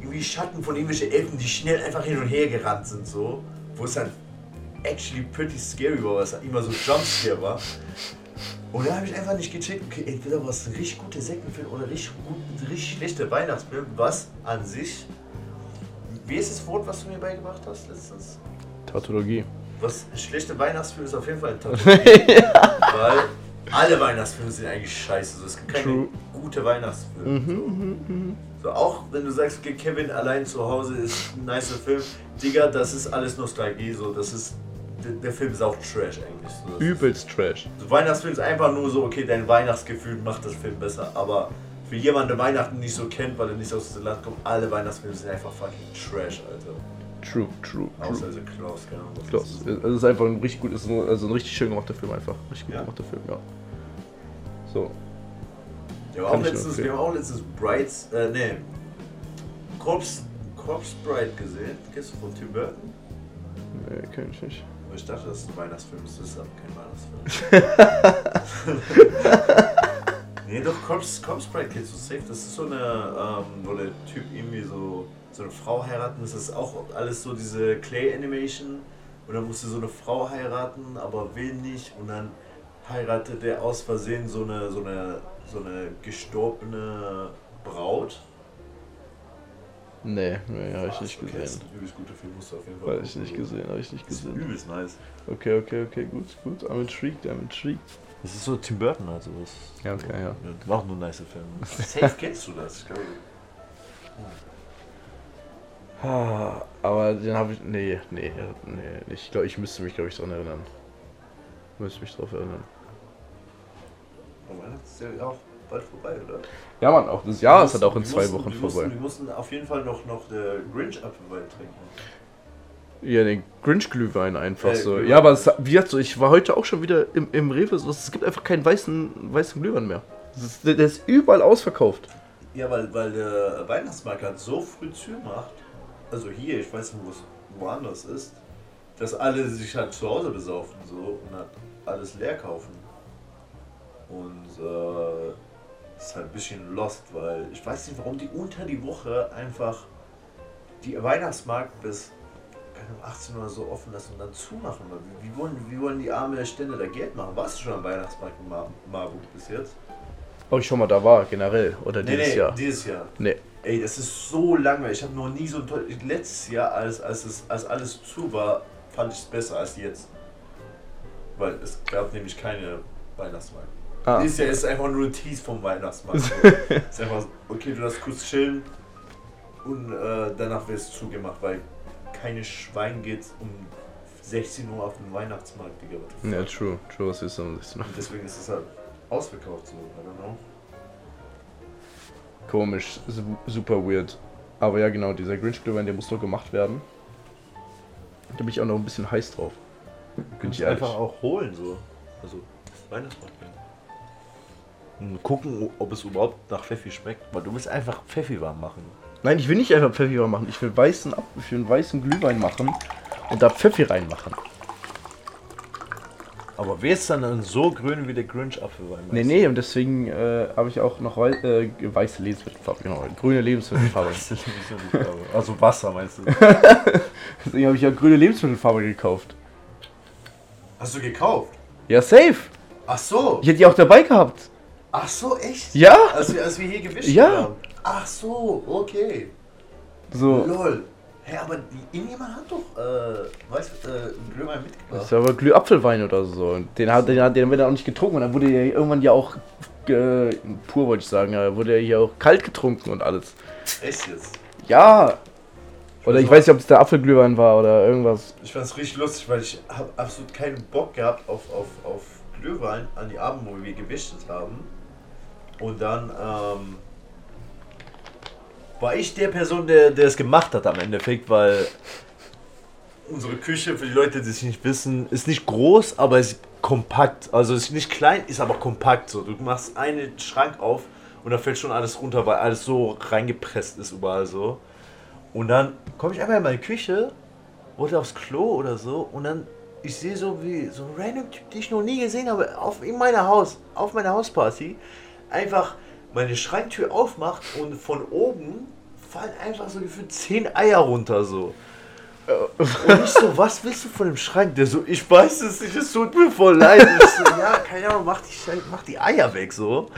irgendwie Schatten von irgendwelchen Elfen, die schnell einfach hin und her gerannt sind, so. Wo es dann actually pretty scary war, weil es halt immer so Jumpscare war. Und da habe ich einfach nicht gecheckt, okay, entweder war es ein richtig guter Sektenfilm oder richtig, gut, ein richtig schlechter Weihnachtsfilm, was an sich. Wie ist das Wort, was du mir beigebracht hast letztens? Tautologie. Was ein schlechter Weihnachtsfilm ist auf jeden Fall ein Tattoo. Weil alle Weihnachtsfilme sind eigentlich scheiße. So, es gibt keine True. gute Weihnachtsfilme. Mhm, So, auch wenn du sagst, okay, Kevin allein zu Hause ist ein nicer Film, Digga, das ist alles Nostalgie. So, das ist, der, Film ist auch Trash eigentlich. So, Übelst Trash. so, Weihnachtsfilm ist einfach nur so, okay, dein Weihnachtsgefühl macht das Film besser. Aber für jemanden, der Weihnachten nicht so kennt, weil er nicht aus dem Land kommt, alle Weihnachtsfilme sind einfach fucking Trash, Alter. True, true, Außer also Klaus, was Klaus. das ist. Es ist einfach ein richtig gut, ist ein, also ein richtig schön gemachter Film einfach. Richtig gut Ja? gemachter Film, ja. So. Ja, auch letztens, wir haben auch letztens Brides, äh, nee, Corpse, Corpse Bride gesehen. Kennst du von Tim Burton? Nee, kenn ich nicht. Aber Ich dachte, das ist ein Weihnachtsfilm, das ist aber kein Weihnachtsfilm. nee, doch, Corpse Bride kennst du safe. Das ist so eine, ähm, wo der Typ irgendwie so, so eine Frau heiraten. Das ist auch alles so diese Clay-Animation. Und dann musste so eine Frau heiraten, aber will nicht. Und dann heiratet er aus Versehen so eine, so eine, so eine gestorbene Braut. Nee, nee, hab ich nicht okay, Das ist gesehen. ein übelst guter Film, musst du auf jeden Fall Hab ich nicht gesehen, hab ich nicht Das ist gesehen. übelst nice. Okay, okay, okay, gut, gut. I'm intrigued, I'm intrigued. Das ist so Tim Burton, also das. Ganz geil, ja. War auch nur ein nice Film. Safe kennst du das, ich glaube. Ah, Aber den habe ich. Nee, nee, nee. Ich glaube, ich müsste mich, glaube ich, daran erinnern. Müsste mich darauf erinnern. Aber Weihnachten ist ja auch bald vorbei, oder? Ja, Mann, auch das Jahr ist halt Wir auch in mussten- zwei wir Wochen mussten, vorbei. Wir mussten auf jeden Fall noch, noch der Grinch Apfelwein trinken. Ja, den Grinch-Glühwein einfach Äh, so. Glühwein. Ja, aber es, wie gesagt, so, ich war heute auch schon wieder im, im Rewe. So, es gibt einfach keinen weißen, weißen Glühwein mehr. Ist, der ist überall ausverkauft. Ja, weil, weil der Weihnachtsmarkt halt so früh zu macht, also hier, ich weiß nicht, wo es woanders ist, dass alle sich halt zu Hause besaufen so und halt alles leer kaufen. Und äh, ist halt ein bisschen lost, weil ich weiß nicht, warum die unter die Woche einfach die Weihnachtsmarkt bis keine Ahnung, 18 Uhr so offen lassen und dann zumachen. Wie, wie, wollen, wie wollen die arme Stände da Geld machen? Warst du schon am Weihnachtsmarkt in Mar Marburg bis jetzt? Ob ich schon mal da war, generell. Oder dieses Jahr. dieses Jahr. Nee. Ey, das ist so langweilig. Ich habe noch nie so ein toll. Letztes Jahr, als, als, es, als alles zu war, fand ich es besser als jetzt. Weil es gab nämlich keine Weihnachtsmarkt. Ah. Dieses Jahr ist einfach nur ein Tease vom Weihnachtsmarkt. Ist einfach so, okay, du darfst kurz chillen und äh, danach wird es zugemacht, weil keine Schwein geht um 16 Uhr auf dem Weihnachtsmarkt, Digga. Ja, true. True, was ist um 16 Uhr? Deswegen ist es halt ausverkauft so, I don't know. Komisch, su- super weird. Aber ja, genau, dieser Grinch-Glühwein, der muss noch gemacht werden. Da bin ich auch noch ein bisschen heiß drauf. Bin Kannst ich einfach auch holen, so. Also, Weihnachtsmarkt gehen. Und gucken, ob es überhaupt nach Pfeffi schmeckt. Weil du willst einfach Pfeffi warm machen. Nein, ich will nicht einfach Pfeffi warm machen. Ich will weißen, Ab ich will einen weißen Glühwein machen und da Pfeffi reinmachen. Aber wer ist dann, dann so grün wie der Grinch-Apfelwein? Nee, nee, und deswegen äh, habe ich auch noch wei äh, weiße Lebensmittelfarbe, genau, grüne Lebensmittelfarbe. Also Wasser meinst du? deswegen habe ich ja grüne Lebensmittelfarbe gekauft. Hast du gekauft? Ja, safe. Ach so. Ich hätte die auch dabei gehabt. Ach so, echt? Ja? Als wir, als wir hier gewischt Ja. haben. Ach so, okay. So. Lol. Hä, aber die, irgendjemand hat doch, äh, weißt du, äh, Glühwein Das mitgebracht. ist aber Glühapfelwein oder so. Und den hat, den hat den wird er auch nicht getrunken. Und dann wurde er irgendwann ja auch äh, pur, wollte ich sagen, ja, wurde er hier auch kalt getrunken und alles. Echt jetzt? Ja. Oder ich weiß nicht, ob es der Apfelglühwein war oder irgendwas. Ich fand's richtig lustig, weil ich habe absolut keinen Bock gehabt auf, auf, auf Glühwein an die Abend, wo wir gewichtet haben. Und dann, ähm, War ich der Person, der, der es gemacht hat am Endeffekt, weil unsere Küche, für die Leute, die es nicht wissen, ist nicht groß, aber ist kompakt. Also ist nicht klein, ist aber kompakt. So, du machst einen Schrank auf und da fällt schon alles runter, weil alles so reingepresst ist überall so. Und dann komme ich einmal in meine Küche, wollte aufs Klo oder so und dann ich sehe so wie so ein random Typ, den ich noch nie gesehen habe, auf in meiner Haus, auf meiner Hausparty, einfach meine Schranktür aufmacht und von oben fallen einfach so gefühlt 10 Eier runter so. Und ich so, was willst du von dem Schrank? Der so, ich weiß es nicht, es tut mir voll leid. Ich so, ja, keine Ahnung, mach die, mach die Eier weg so.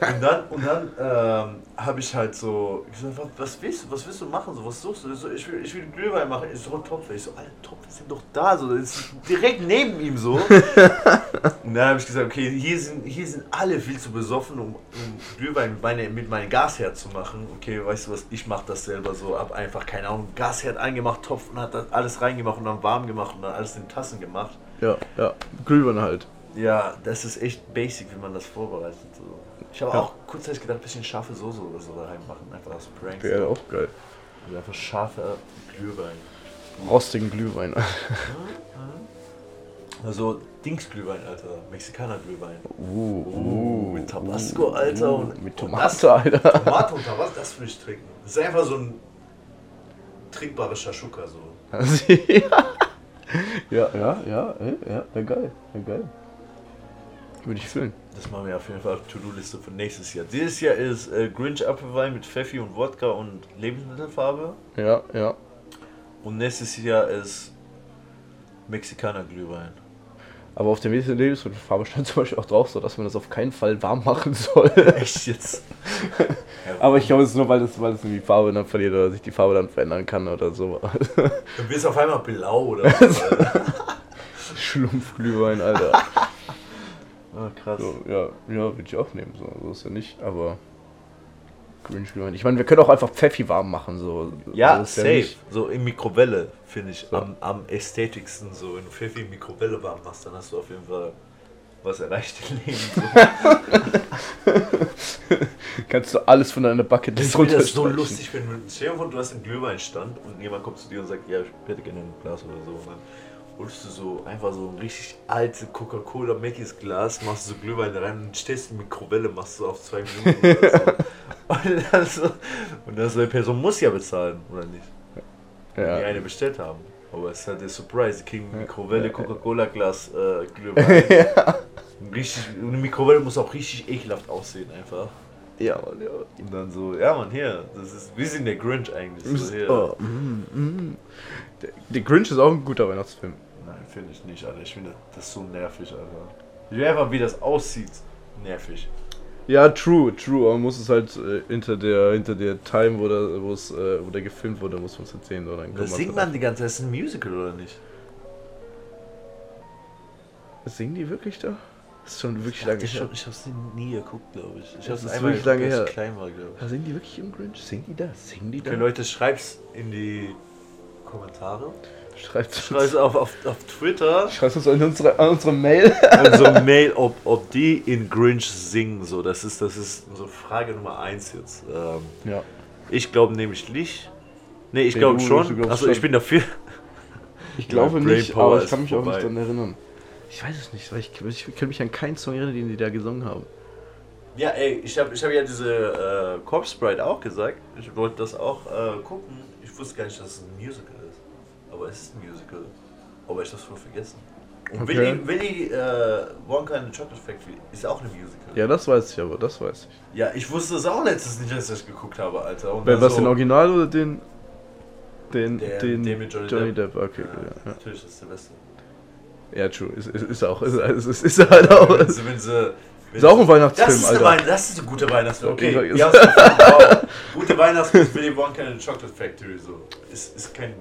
Und dann, und dann ähm, habe ich halt so, so, was, was willst du, was willst du machen? So, was suchst du? Ich, so, ich, will, ich will Glühwein machen. Ich so, ein Topf. Ich so, Alter, Topf ist doch da, so, das ist direkt neben ihm so. Und dann habe ich gesagt, okay, hier sind, hier sind alle viel zu besoffen, um, um Glühwein mit, meine, mit meinem Gasherd zu machen. Okay, weißt du was, ich mache das selber so, hab einfach, keine Ahnung, Gasherd eingemacht, Topf und hat das alles reingemacht und dann warm gemacht und dann alles in Tassen gemacht. Ja, ja. Glühwein halt. Ja, das ist echt basic, wie man das vorbereitet. So. Ich habe Ja. auch kurzzeitig gedacht, ein bisschen scharfe Soße oder so da reinmachen, einfach als Prank. Wäre auch geil. Also einfach scharfer Glühwein. Rostigen Glühwein. Also Dingsglühwein, Alter. Mexikaner-Glühwein. Uh, Uh, mit Tabasco, Alter. uh, und mit Tomate, Alter. Tomate und was das will ich trinken. Das ist einfach so ein trinkbares Shashuka so. ja, ja, ja, ey, ja, wäre geil, wäre geil. Würde ich fühlen. Das machen wir auf jeden Fall auf To-Do-Liste für nächstes Jahr. Dieses Jahr ist äh, Grinch Apfelwein mit Pfeffi und Wodka und Lebensmittelfarbe. Ja, ja. Und nächstes Jahr ist Mexikaner-Glühwein. Aber auf der Lebensmittelfarbe stand zum Beispiel auch drauf, so dass man das auf keinen Fall warm machen soll. Echt jetzt? Aber ich glaube, es ist nur, weil das, weil es die Farbe dann verliert oder sich die Farbe dann verändern kann oder so. Du auf einmal blau oder was. Schlumpfglühwein, Alter. Ah, krass. So, ja, ja, würde ich auch nehmen, so, so ist ja nicht, aber. Grinch-Glühwein. Ich meine, wir können auch einfach Pfeffi warm machen, so. Ja, so ist safe. nicht- so in Mikrowelle finde ich So. am, am ästhetischsten. So, wenn du Pfeffi in Mikrowelle warm machst, dann hast du auf jeden Fall was erreicht im Leben. So. Kannst du alles von deiner Bucketlist Ich finde das so runterstreichen. lustig, wenn du, stell dir vor, du hast einen Glühweinstand und jemand kommt zu dir und sagt, ja, ich hätte gerne ein Glas oder so. Und dann holst du so einfach so ein richtig altes Coca-Cola Mackies Glas, machst so Glühwein rein und stellst die Mikrowelle, machst du auf zwei Minuten oder so. Und dann, so, und dann so eine Person muss ja bezahlen, oder nicht? Die Ja. eine bestellt haben. Aber es ist halt der Surprise, die kriegen Mikrowelle, Ja. Coca-Cola Glas äh, Glühwein. Richtig, und eine Mikrowelle muss auch richtig ekelhaft aussehen einfach. Ja, Mann, ja. Und dann so, ja man, hier, das ist, wir sind der Grinch eigentlich. So. Oh, mm, mm. Der, der Grinch ist auch ein guter Weihnachtsfilm. Finde ich nicht, Alter. Ich finde das so nervig, Alter. Ich einfach, wie das aussieht, nervig. Ja, true, true. Aber man muss es halt äh, hinter der hinter der Time, wo der, wo es, äh, wo der gefilmt wurde, muss man es erzählen. So, dann Das singt man die ganze Zeit, ist ein Musical oder nicht? Singen die wirklich da? Das ist schon wirklich Ich, lange ich, her. hab- ich hab's nie geguckt, glaube ich. Ich Das hab's einmal wirklich geguckt, lange als her. ich klein war, glaube Ja, singen die wirklich im Grinch? Singen die da? Singen die ich. da? Okay, Leute, schreibt's in die Kommentare. Schreibt Schreibt auf, auf, auf Twitter Schreibt uns an unsere, an unsere Mail. unsere Mail, ob, ob die in Grinch singen. So, das ist, das ist unsere Frage Nummer eins jetzt. Ähm, Ja. ich glaube nämlich nicht. Nee, ich glaube schon. Also ich bin dafür. Ich glaube Brain nicht, Power aber ich kann mich auch vorbei. nicht daran erinnern. Ich weiß es nicht, weil ich, ich kann mich an keinen Song erinnern, den die da gesungen haben. Ja, ey, ich habe ich hab ja diese äh, Corpse Bride auch gesagt. Ich wollte das auch äh, gucken. Ich wusste gar nicht, dass es ein Musical ist. Aber es ist ein Musical. Aber ich hab's voll vergessen. Und Okay. Willy, Willy äh, Wonka and the Chocolate Factory ist auch eine Musical. Ja, das weiß ich aber, das weiß ich. Ja, ich wusste es auch letztens nicht, als ich geguckt habe, Alter. Und Wer was so- den Original oder den. Den. Der- den den mit Johnny Johnny Depp. Depp, okay, Ja, ja. Ja, Natürlich, das ist der Beste. ja true. Ist, ist, ist auch. Ist, ist, ist, halt auch. Wenn Ist, sie, wenn sie, wenn ist auch ein Weihnachtsfilm, das ist, Alter. Weihn das ist eine gute Weihnachtsfilm. Okay, Okay, gefunden. wow. Gute Weihnachtsfilm ist Willy Wonka and the Chocolate Factory. So. Ist, ist kein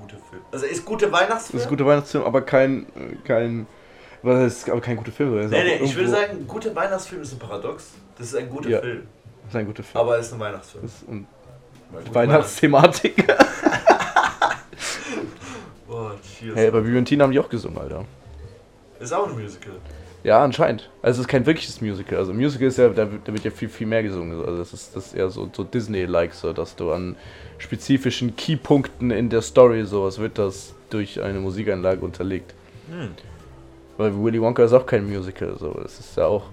guter Film. Also ist gute Weihnachtsfilm? ist ein guter Weihnachtsfilm, aber kein. kein was heißt, aber kein guter Film. Nee, nee, ich würde irgendwo- sagen, guter Weihnachtsfilm ist ein Paradox. Das ist ein guter Ja. Film. Ist ein guter Film. Aber es ist ein Weihnachtsfilm. Das ist ein gute Weihnachtsthematik. Weihnachts- Boah, cheers. hey, bei Tina haben die auch gesungen, Alter. Ist auch ein Musical. Ja, anscheinend. Also es ist kein wirkliches Musical. Also Musical ist ja, da, wird- da wird ja viel, viel mehr gesungen. Also das ist, das ist eher so, so Disney-like, so dass du an spezifischen Keypunkten in der Story sowas wird das durch eine Musikeinlage unterlegt. Hm. Weil Willy Wonka ist auch kein Musical, so. Das ist ja auch.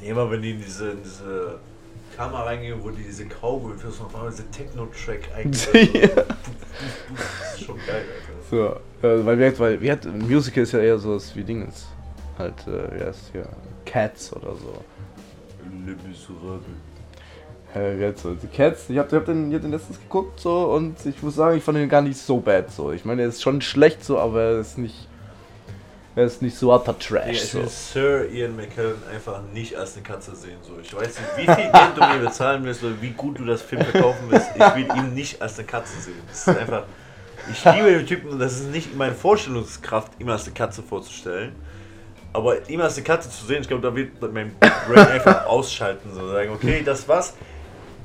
Nee, immer wenn die in diese, in diese Kamera reingehen, wo die diese Cowboy für so auf diese Techno-Track eigentlich. Ja. Das ist schon geil, Alter. So, äh, weil wir, weil wir Musical ist ja eher sowas wie Dingens. Halt, äh, wie heißt hier? Cats oder so. Le Miserable. Heißt so? Die Cats, ich hab, ich hab den, ich hab den letztens geguckt so und ich muss sagen, ich fand den gar nicht so bad so. Ich meine, er ist schon schlecht so, aber er ist nicht. Er ist nicht so upper Ja, Trash ich so. will Sir Ian McKellen einfach nicht als eine Katze sehen. So. Ich weiß nicht, wie viel Geld du mir bezahlen willst oder wie gut du das Film verkaufen willst. Ich will ihn nicht als eine Katze sehen. Das ist einfach. Ich liebe den Typen und das ist nicht meine Vorstellungskraft, ihn als eine Katze vorzustellen. Aber ihn als eine Katze zu sehen, ich glaube, da wird mein Brain einfach ausschalten. So sagen, okay, das war's.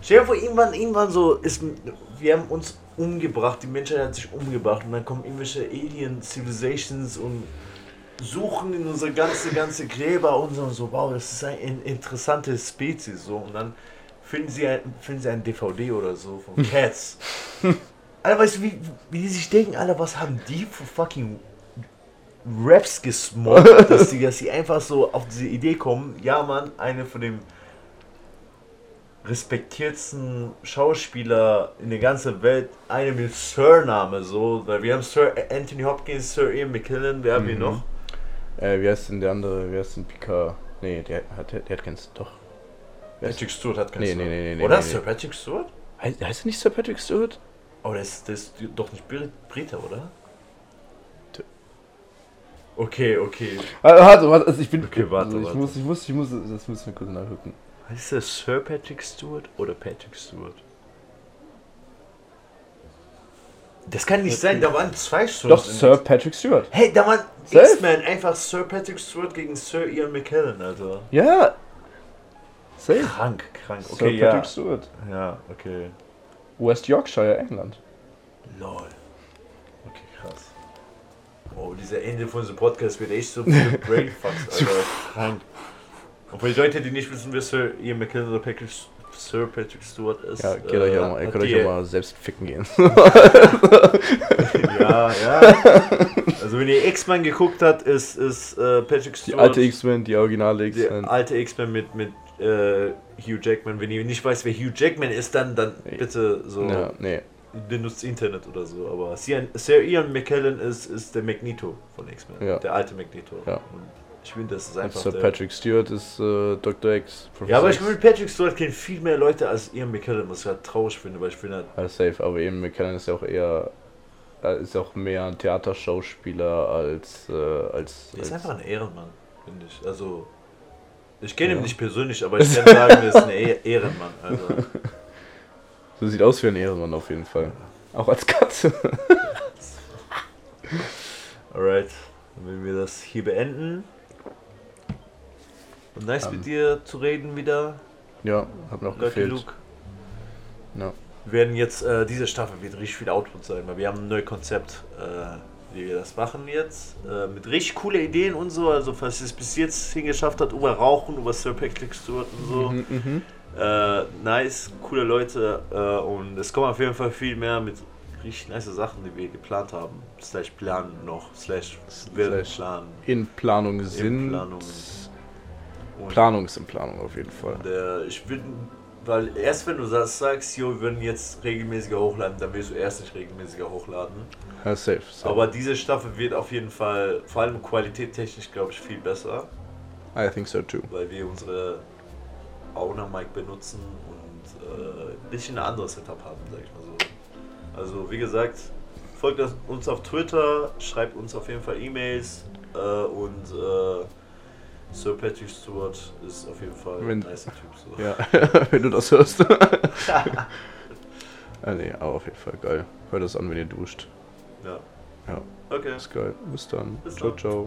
Stell dir vor, irgendwann, irgendwann so ist. Wir haben uns umgebracht, die Menschheit hat sich umgebracht und dann kommen irgendwelche Alien Civilizations und suchen in unsere ganze, ganze Gräber und so, so wow, das ist eine in- interessante Spezies. So. Und dann finden sie, ein, finden sie ein DVD oder so von Cats. Alter, weißt du, wie, wie die sich denken, Alter, was haben die für fucking Raps gesmoked, dass die, dass sie einfach so auf diese Idee kommen, ja Mann, eine von den respektiertsten Schauspieler in der ganzen Welt, eine mit Sir-Name so, weil wir haben Sir Anthony Hopkins, Sir Ian McKellen, wer haben wir Mhm. noch? Äh, wie heißt denn der andere? Wie heißt denn Picard? Nee, der hat, der hat keins. Doch. Wer ist- Patrick Stewart hat keinen Nee, Sir. nee, nee, nee, Oder nee, Sir. Patrick Stewart? Heißt, heißt er nicht Sir Patrick Stewart? Oh, der ist, der ist doch nicht Brit- Brite, oder? Okay, okay. Ah, Warte, warte, also ich bin. Okay, warte, also ich warte. muss, ich muss, ich muss, das müssen wir kurz nachgucken. Heißt der Sir Patrick Stewart oder Patrick Stewart? Das kann nicht sein, da waren zwei Sir. Doch, Sir Patrick Stewart. Hey, da waren Safe? X-Men einfach Sir Patrick Stewart gegen Sir Ian McKellen, Alter. Ja. Safe. Krank, krank. Sir Okay, Patrick ja. Stewart. Ja, okay. West Yorkshire, England. Lol. Oh, dieser Ende von diesem Podcast wird echt so Brainfucks, Alter. Und für die Leute, die nicht wissen, wer Sir Ian McKellen oder Patrick, Sir Patrick Stewart ist. Ja, geht äh, euch auch mal, ihr könnt euch die- auch mal selbst ficken gehen. Ja, ja. Also wenn ihr X-Men geguckt habt, ist, ist äh, Patrick Die Stewart. alte X-Men, die originale Die X-Men. alte X-Men mit, mit äh, Hugh Jackman. Wenn ihr nicht weiß, wer Hugh Jackman ist, dann, dann bitte so Ja, nee. Benutzt Internet oder so. Aber Sir, Sir Ian McKellen ist, ist der Magneto von X-Men. Ja. Der alte Magneto. Ja. Und ich finde, das ist einfach. Sir Patrick Stewart ist äh, Dr. X. ja, aber Professor ich finde, Patrick Stewart kennt viel mehr Leute als Ian McKellen, was ich halt traurig finde, weil ich finde, Ja, safe, aber eben McKellen ist ja auch eher. äh, Ist auch mehr ein Theaterschauspieler als. Äh, als, er ist als einfach ein Ehrenmann, finde ich. Also, ich kenne Ja. ihn nicht persönlich, aber ich kann sagen, er ist ein Eh- Ehrenmann. Also. so sieht aus wie ein Ehrenmann auf jeden Fall. Auch als Katze. Alright, dann werden wir das hier beenden. Und nice Ähm. mit dir zu reden wieder, ja, mir auch Lucky gefehlt. Luke. Ja. werden jetzt, äh, diese Staffel wird richtig viel Output sein, weil wir haben ein neues Konzept, äh, wie wir das machen jetzt. Äh, mit richtig coole Ideen und so, also falls ihr es bis jetzt hingeschafft hat, über Rauchen, über Sir Patrick Stewart und so. Mhm, mhm. Äh, nice, coole Leute äh, und es kommen auf jeden Fall viel mehr mit richtig nice Sachen, die wir geplant haben. Slash planen noch, slash werden planen. In Planung sind. Planung. Und Planung ist in Planung auf jeden Fall. Der, ich würde, weil erst wenn du das sagst, jo, wir würden jetzt regelmäßiger hochladen, dann willst du erst nicht regelmäßiger hochladen. Ja, safe. safe. Aber diese Staffel wird auf jeden Fall, vor allem qualitättechnisch, glaube ich, viel besser, I think so too. weil wir unsere Owner Mic benutzen und äh, ein bisschen ein anderes Setup haben, sag ich mal so. Also wie gesagt, folgt uns auf Twitter, schreibt uns auf jeden Fall E-Mails äh, und äh, Sir Patrick Stewart ist auf jeden Fall wenn, ein nice Typ. So. Ja, wenn du das hörst. ah, nee, aber auf jeden Fall geil. Hört das an, wenn ihr duscht. Ja. Ja. Okay. Ist geil. Bis dann. Bis ciao, dann. ciao.